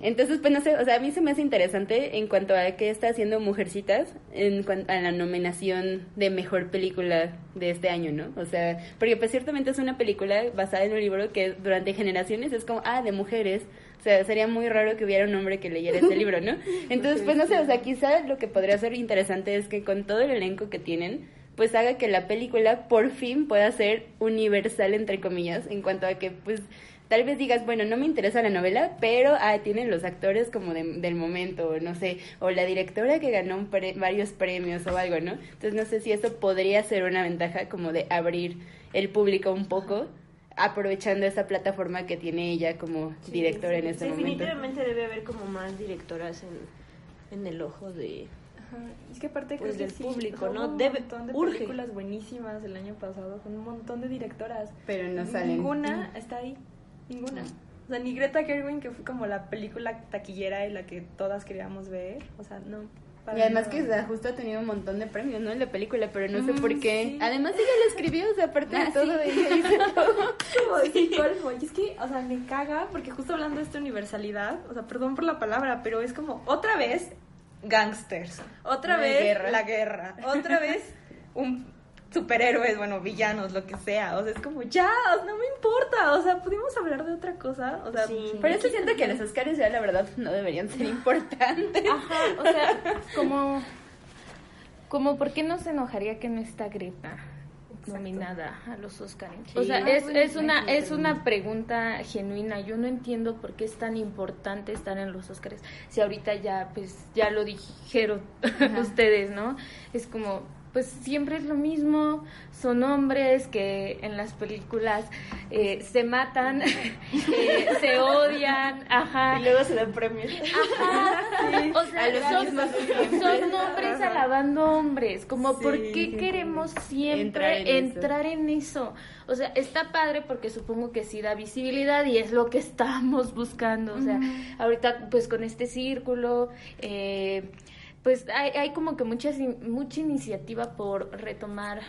Entonces, pues no sé, o sea, a mí se me hace interesante en cuanto a qué está haciendo Mujercitas en cuanto a la nominación de mejor película de este año, ¿no? O sea, porque pues ciertamente es una película basada en un libro que durante generaciones es como, ah, de mujeres. O sea, sería muy raro que hubiera un hombre que leyera este libro, ¿no? Entonces, pues no sé, o sea, quizá lo que podría ser interesante es que con todo el elenco que tienen, pues haga que la película por fin pueda ser universal, entre comillas, en cuanto a que, pues, tal vez digas, bueno, no me interesa la novela, pero ah, tienen los actores como de- del momento, o no sé, o la directora que ganó un pre- varios premios o algo, ¿no? Entonces no sé si eso podría ser una ventaja como de abrir el público un poco, aprovechando esa plataforma que tiene ella como directora en este momento. Definitivamente debe haber como más directoras en, en el ojo de... Ajá, Es que aparte Pues creo del que sí, público, ¿no? Un Debe- montón de urge. películas buenísimas el año pasado con un montón de directoras. Pero no salen. Ninguna está ahí. Ninguna. O sea, ni Greta Gerwig, que fue como la película taquillera y la que todas queríamos ver. O sea, no. Y además que justo ha tenido un montón de premios, ¿no? En la película, pero no sé Mm, por qué. sí. Además ella lo escribió, o sea, aparte Ah, de todo, sí. ella hizo todo. como decir colmo. Y es que, o sea, me caga porque justo hablando de esta universalidad, o sea, perdón por la palabra, pero es como otra vez gangsters, otra La vez guerra. la guerra, otra vez un superhéroes, bueno, villanos, lo que sea. O sea, es como, ya, no me importa. O sea, pudimos hablar de otra cosa. O sea, Sí. Por eso siento que los Oscars ya la verdad no deberían ser importantes. Ajá, o sea, como, como, ¿por qué no se enojaría que no está Greta nominada a los Oscars? O Sí. sea, Ah, es, una, es una pregunta genuina. Yo no entiendo por qué es tan importante estar en los Oscars. Si ahorita ya, pues, ya lo dijeron ustedes, ¿no? Es como, pues siempre es lo mismo. Son hombres que en las películas eh, se matan, eh, se odian, ajá. Y luego se dan premios. O sea, son, hombres alabando hombres. Como, ¿por Sí, qué sí, queremos siempre Entrar en eso. entrar en eso? O sea, está padre porque supongo que sí da visibilidad y es lo que estamos buscando. O sea, ahorita, pues con este círculo, eh, pues hay, hay como que muchas, mucha iniciativa por retomar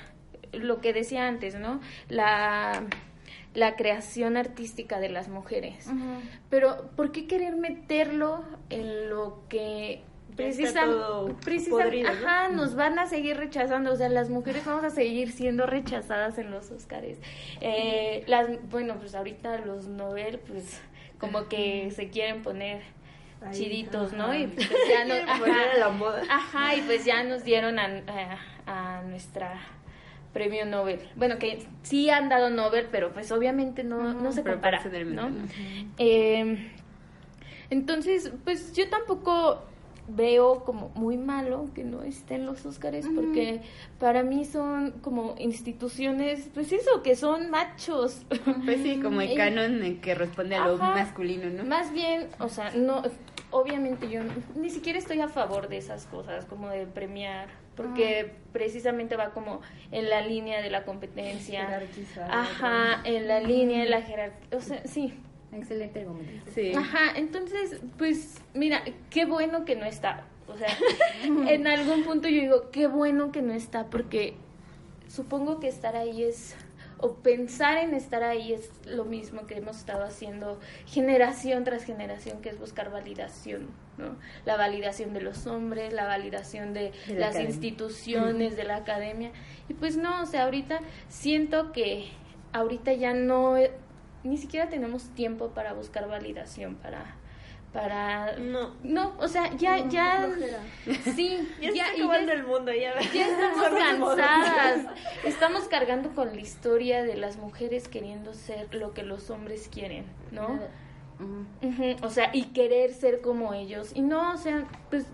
lo que decía antes, ¿no? La, la creación artística de las mujeres. Pero, ¿por qué querer meterlo en lo que precisa- precisa- podrido, ¿no? ajá, nos van a seguir rechazando, o sea, las mujeres vamos a seguir siendo rechazadas en los Óscares. Eh, las, bueno, pues ahorita los Nobel, pues como que se quieren poner Ahí, chiditos, ¿no? ajá. Y pues ya no, la moda. Ajá, y pues ya nos dieron a, a- a nuestra premio Nobel. Bueno, que sí han dado Nobel, pero pues obviamente no, no se pero compara, ¿no? no. Eh, entonces, pues yo tampoco veo como muy malo que no estén los Óscares porque para mí son como instituciones, pues eso, que son machos. Pues sí, como el canon en que responde a lo Ajá. masculino, ¿no? Más bien, o sea, no, obviamente yo ni siquiera estoy a favor de esas cosas, como de premiar, porque precisamente va como en la línea de la competencia. Jerarquizar. Ajá, en la línea de la jerarquía. O sea, sí. Excelente argumento. Sí. Ajá, entonces, pues, mira, qué bueno que no está. O sea, en algún punto yo digo, qué bueno que no está, porque supongo que estar ahí es, o pensar en estar ahí es lo mismo que hemos estado haciendo generación tras generación, que es buscar validación, ¿no? La validación de los hombres, la validación de, De la las academia. instituciones, de la academia. Y pues no, o sea, ahorita siento que ahorita ya no, ni siquiera tenemos tiempo para buscar validación, para... Para... No. No, o sea, ya, ya, sí, Ya, ya, está y ya- acabando el mundo, ya. ya estamos cansadas. Estamos cargando con la historia de las mujeres queriendo ser lo que los hombres quieren, ¿no? O sea, y querer ser como ellos. Y no, o sea, pues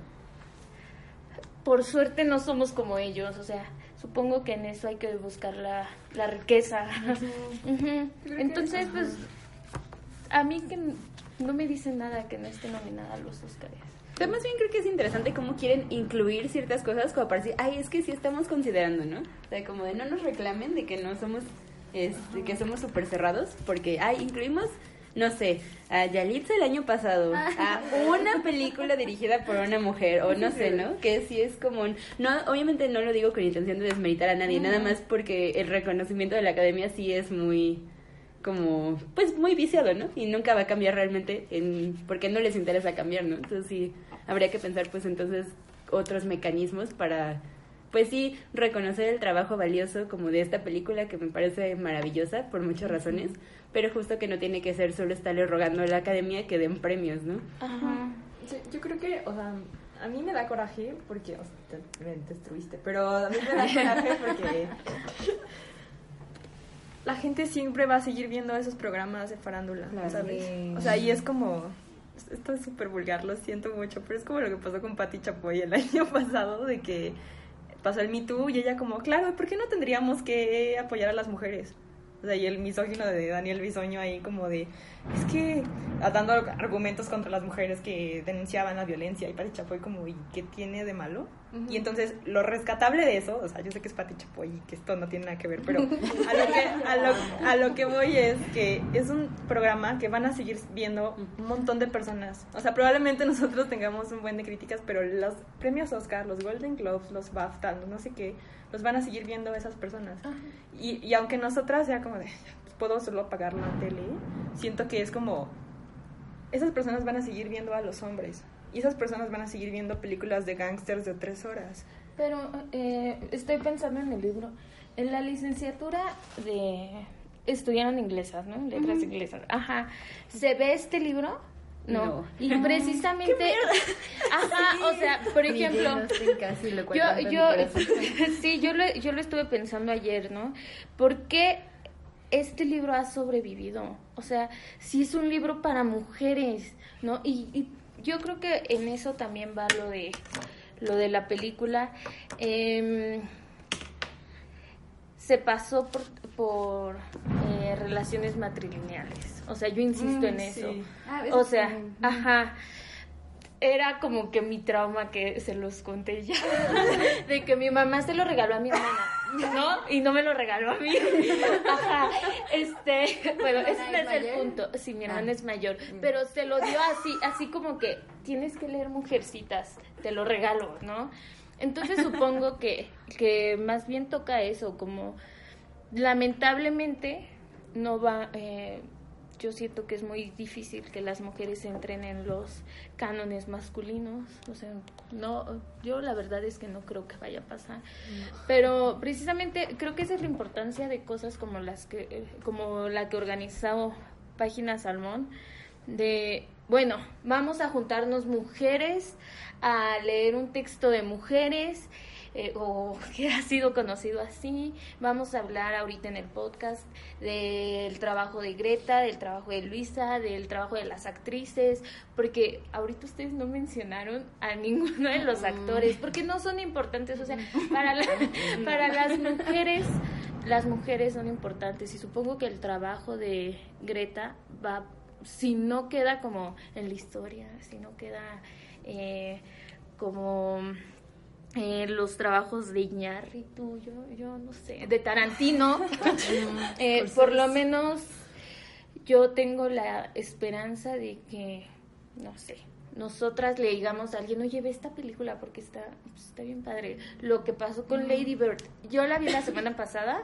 por suerte no somos como ellos, o sea, supongo que en eso hay que buscar la, la riqueza. Entonces, pues, a mí que no me dicen nada que no esté nominada a los Oscars. Pero más bien creo que es interesante cómo quieren incluir ciertas cosas como para decir, ay, es que sí estamos considerando, ¿no? O sea, como de no nos reclamen de que no somos, este, que somos súper cerrados, porque, ay, incluimos, no sé, a Yalitza el año pasado, a una película dirigida por una mujer, o no sé, ¿no? Que sí es como, un- no, obviamente no lo digo con intención de desmeritar a nadie, nada más porque el reconocimiento de la academia sí es muy como pues muy viciado, ¿no? Y nunca va a cambiar realmente en porque no les interesa cambiar, ¿no? Entonces sí habría que pensar pues entonces otros mecanismos para pues sí reconocer el trabajo valioso como de esta película que me parece maravillosa por muchas razones, pero justo que no tiene que ser solo estarle rogando a la academia que den premios, ¿no? Ajá. Sí, yo creo que, o sea, a mí me da coraje porque, o sea, te, me destruiste, pero a mí me da coraje porque la gente siempre va a seguir viendo esos programas de farándula, Claro. ¿sabes? Sí. O sea, y es como, esto es súper vulgar, lo siento mucho, pero es como lo que pasó con Patti Chapoy el año pasado, de que pasó el Me Too y ella como, claro, ¿por qué no tendríamos que apoyar a las mujeres? O sea, y el misógino de Daniel Bisoño ahí como de, es que dando argumentos contra las mujeres que denunciaban la violencia y Pati Chapoy como, ¿y qué tiene de malo? Y entonces lo rescatable de eso, o sea, yo sé que es Pati Chapoy y que esto no tiene nada que ver, pero a lo que, a lo, a lo que voy es que es un programa que van a seguir viendo un montón de personas. O sea, probablemente nosotros tengamos un buen de críticas, pero los premios Oscar, los Golden Globes, los BAFTA, no sé qué, los van a seguir viendo esas personas. Y, y aunque nosotras sea como de, pues, puedo solo apagar la tele, siento que es como, esas personas van a seguir viendo a los hombres. Y esas personas van a seguir viendo películas de gángsters de tres horas. Pero eh, estoy pensando en el libro. en la licenciatura de estudiaron inglesas, ¿no? Letras inglesas. Ajá. ¿Se ve este libro? No. No. Y precisamente Ajá, o sea, por ejemplo, casi lo yo, yo, sí, yo lo, yo lo estuve pensando ayer, ¿no? ¿Por qué este libro ha sobrevivido? O sea, si es un libro para mujeres, ¿no? Y, y yo creo que en eso también va lo de lo de la película. Em, se pasó por, por eh, relaciones matrilineales. O sea, yo insisto en eso. Ah, O eso sea, sí. ajá. Era como que mi trauma que se los conté ya. De que mi mamá se lo regaló a mi hermana, ¿no? Y no me lo regaló a mí. Ajá. Este, bueno, ese ¿Es es el mayor? punto. Sí, mi hermana Ah. es mayor. Pero se lo dio así, así como que tienes que leer Mujercitas, te lo regalo, ¿no? Entonces supongo que, que más bien toca eso, como lamentablemente no va, eh, yo siento que es muy difícil que las mujeres entren en los cánones masculinos, o sea, no, yo la verdad es que no creo que vaya a pasar, pero precisamente creo que esa es la importancia de cosas como las que, eh, como la que organizó Página Salmón, de, bueno, vamos a juntarnos mujeres a leer un texto de mujeres, eh, o que ha sido conocido así. Vamos a hablar ahorita en el podcast del trabajo de Greta, del trabajo de Luisa, del trabajo de las actrices, porque ahorita ustedes no mencionaron a ninguno de los actores, porque no son importantes, o sea, para, la- para las mujeres, las mujeres son importantes y supongo que el trabajo de Greta va, si no queda como en la historia, si no queda eh, como eh, los trabajos de Iñárritu, yo, yo no sé, de Tarantino, eh, por lo menos yo tengo la esperanza de que, no sé, nosotras le digamos a alguien, oye, ve esta película porque está, pues, está bien padre. Lo que pasó con Lady Bird, yo la vi la semana pasada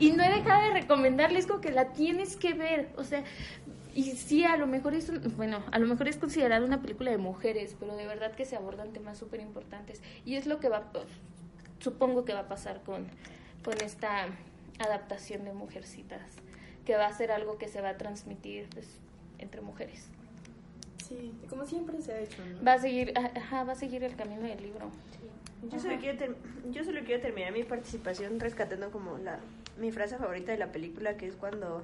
y no he dejado de recomendarles como que la tienes que ver, o sea, y sí, a lo mejor es, un- bueno, a lo mejor es considerada una película de mujeres, pero de verdad que se abordan temas súper importantes. Y es lo que va, supongo que va a pasar con, con esta adaptación de Mujercitas, que va a ser algo que se va a transmitir pues, entre mujeres. Sí, como siempre se ha hecho, ¿no? Va a seguir, ajá, va a seguir el camino del libro. Yo solo, quiero ter- yo solo quiero terminar mi participación rescatando como la mi frase favorita de la película, que es cuando,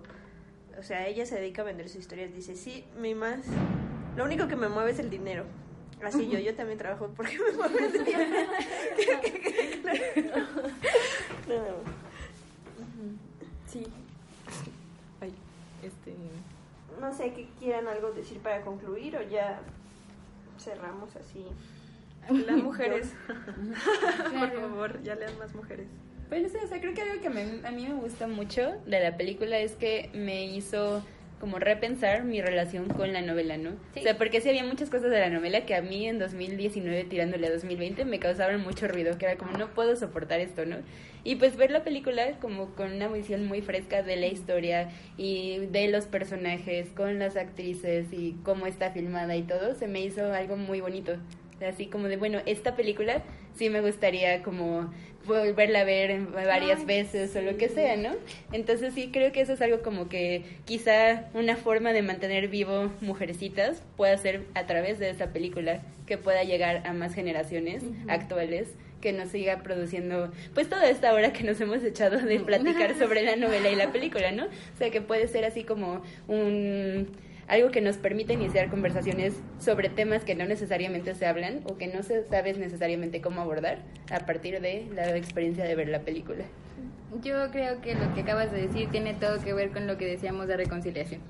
o sea, ella se dedica a vender sus historias. Dice, sí, mi más, lo único que me mueve es el dinero. Así yo, yo también trabajo porque me mueve el dinero. No, no. Sí. Ay, este... No sé qué quieran algo decir para concluir o ya cerramos así. Las mujeres. Por favor, ya lean más mujeres. Pues no sé, o sea, creo que algo que me- a mí me gusta mucho de la película es que me hizo como repensar mi relación con la novela, ¿no? O sea, porque sí había muchas cosas de la novela que a mí en 2019 tirándole a 2020 me causaban mucho ruido, que era como no puedo soportar esto, ¿no? Y pues ver la película como con una visión muy fresca de la historia y de los personajes, con las actrices y cómo está filmada y todo, se me hizo algo muy bonito. Así como de, bueno, esta película sí me gustaría como volverla a ver varias veces o lo que sea, ¿no? Entonces sí creo que eso es algo como que quizá una forma de mantener vivo Mujercitas pueda ser a través de esa película que pueda llegar a más generaciones actuales que nos siga produciendo pues toda esta hora que nos hemos echado de platicar sobre la novela y la película, ¿no? O sea que puede ser así como un algo que nos permite iniciar conversaciones sobre temas que no necesariamente se hablan o que no se sabes necesariamente cómo abordar a partir de la experiencia de ver la película. Yo creo que lo que acabas de decir tiene todo que ver con lo que decíamos de reconciliación.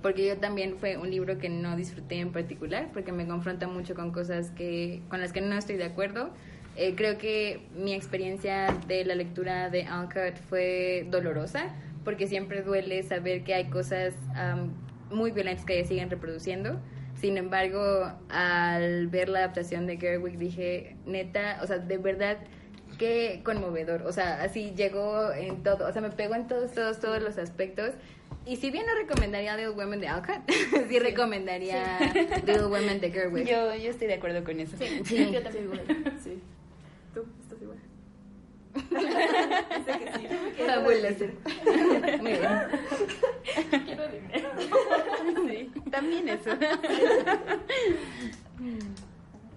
Porque yo también fue un libro que no disfruté en particular, porque me confronta mucho con cosas que con las que no estoy de acuerdo. Eh, creo que mi experiencia de la lectura de Uncut fue dolorosa, porque siempre duele saber que hay cosas am, muy violentas que siguen reproduciendo. Sin embargo, al ver la adaptación de Gerwig dije, neta, o sea, de verdad, qué conmovedor. O sea, así llegó en todo, o sea, me pegó en todos, todos, todos los aspectos. Y si bien no recomendaría Little Women de Alcott, sí, recomendaría Little Women de Gerwig. Yo, yo estoy de acuerdo con eso. Sí. Yo también. Sí. Sí, también eso.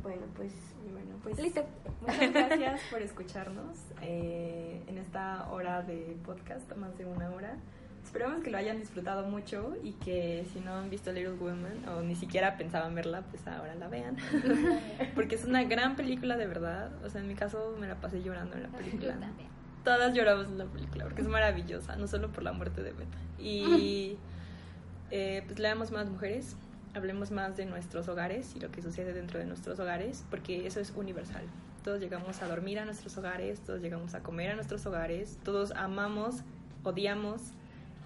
Bueno, pues Bueno, pues Listo. muchas gracias por escucharnos eh, en esta hora de podcast, más de una hora. Esperamos que lo hayan disfrutado mucho y que si no han visto Little Women o ni siquiera pensaban verla, pues ahora la vean. Porque es una gran película de verdad. O sea, en mi caso me la pasé llorando en la película. Yo también. Todas lloramos en la película porque es maravillosa, no solo por la muerte de Beta. Y eh, pues leamos más mujeres, hablemos más de nuestros hogares y lo que sucede dentro de nuestros hogares, porque eso es universal. Todos llegamos a dormir a nuestros hogares, todos llegamos a comer a nuestros hogares, todos amamos, odiamos,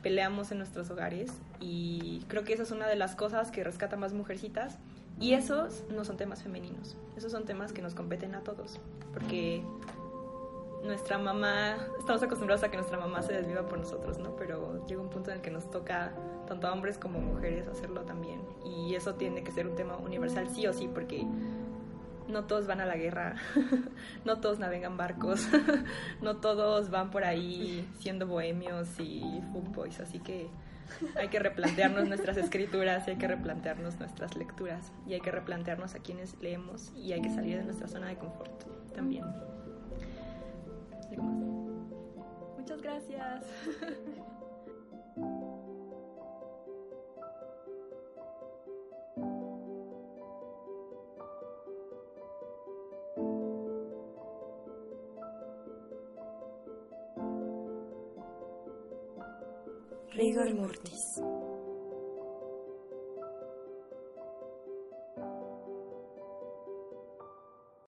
peleamos en nuestros hogares y creo que eso es una de las cosas que rescata más mujercitas y esos no son temas femeninos, esos son temas que nos competen a todos, porque nuestra mamá, estamos acostumbrados a que nuestra mamá se desviva por nosotros, ¿no? Pero llega un punto en el que nos toca, tanto a hombres como mujeres, hacerlo también. Y eso tiene que ser un tema universal, sí o sí, porque no todos van a la guerra, no todos navegan barcos, no todos van por ahí siendo bohemios y fuckboys, así que hay que replantearnos nuestras escrituras, hay que replantearnos nuestras lecturas y hay que replantearnos a quienes leemos y hay que salir de nuestra zona de confort también. Muchas gracias. Rigor mortis.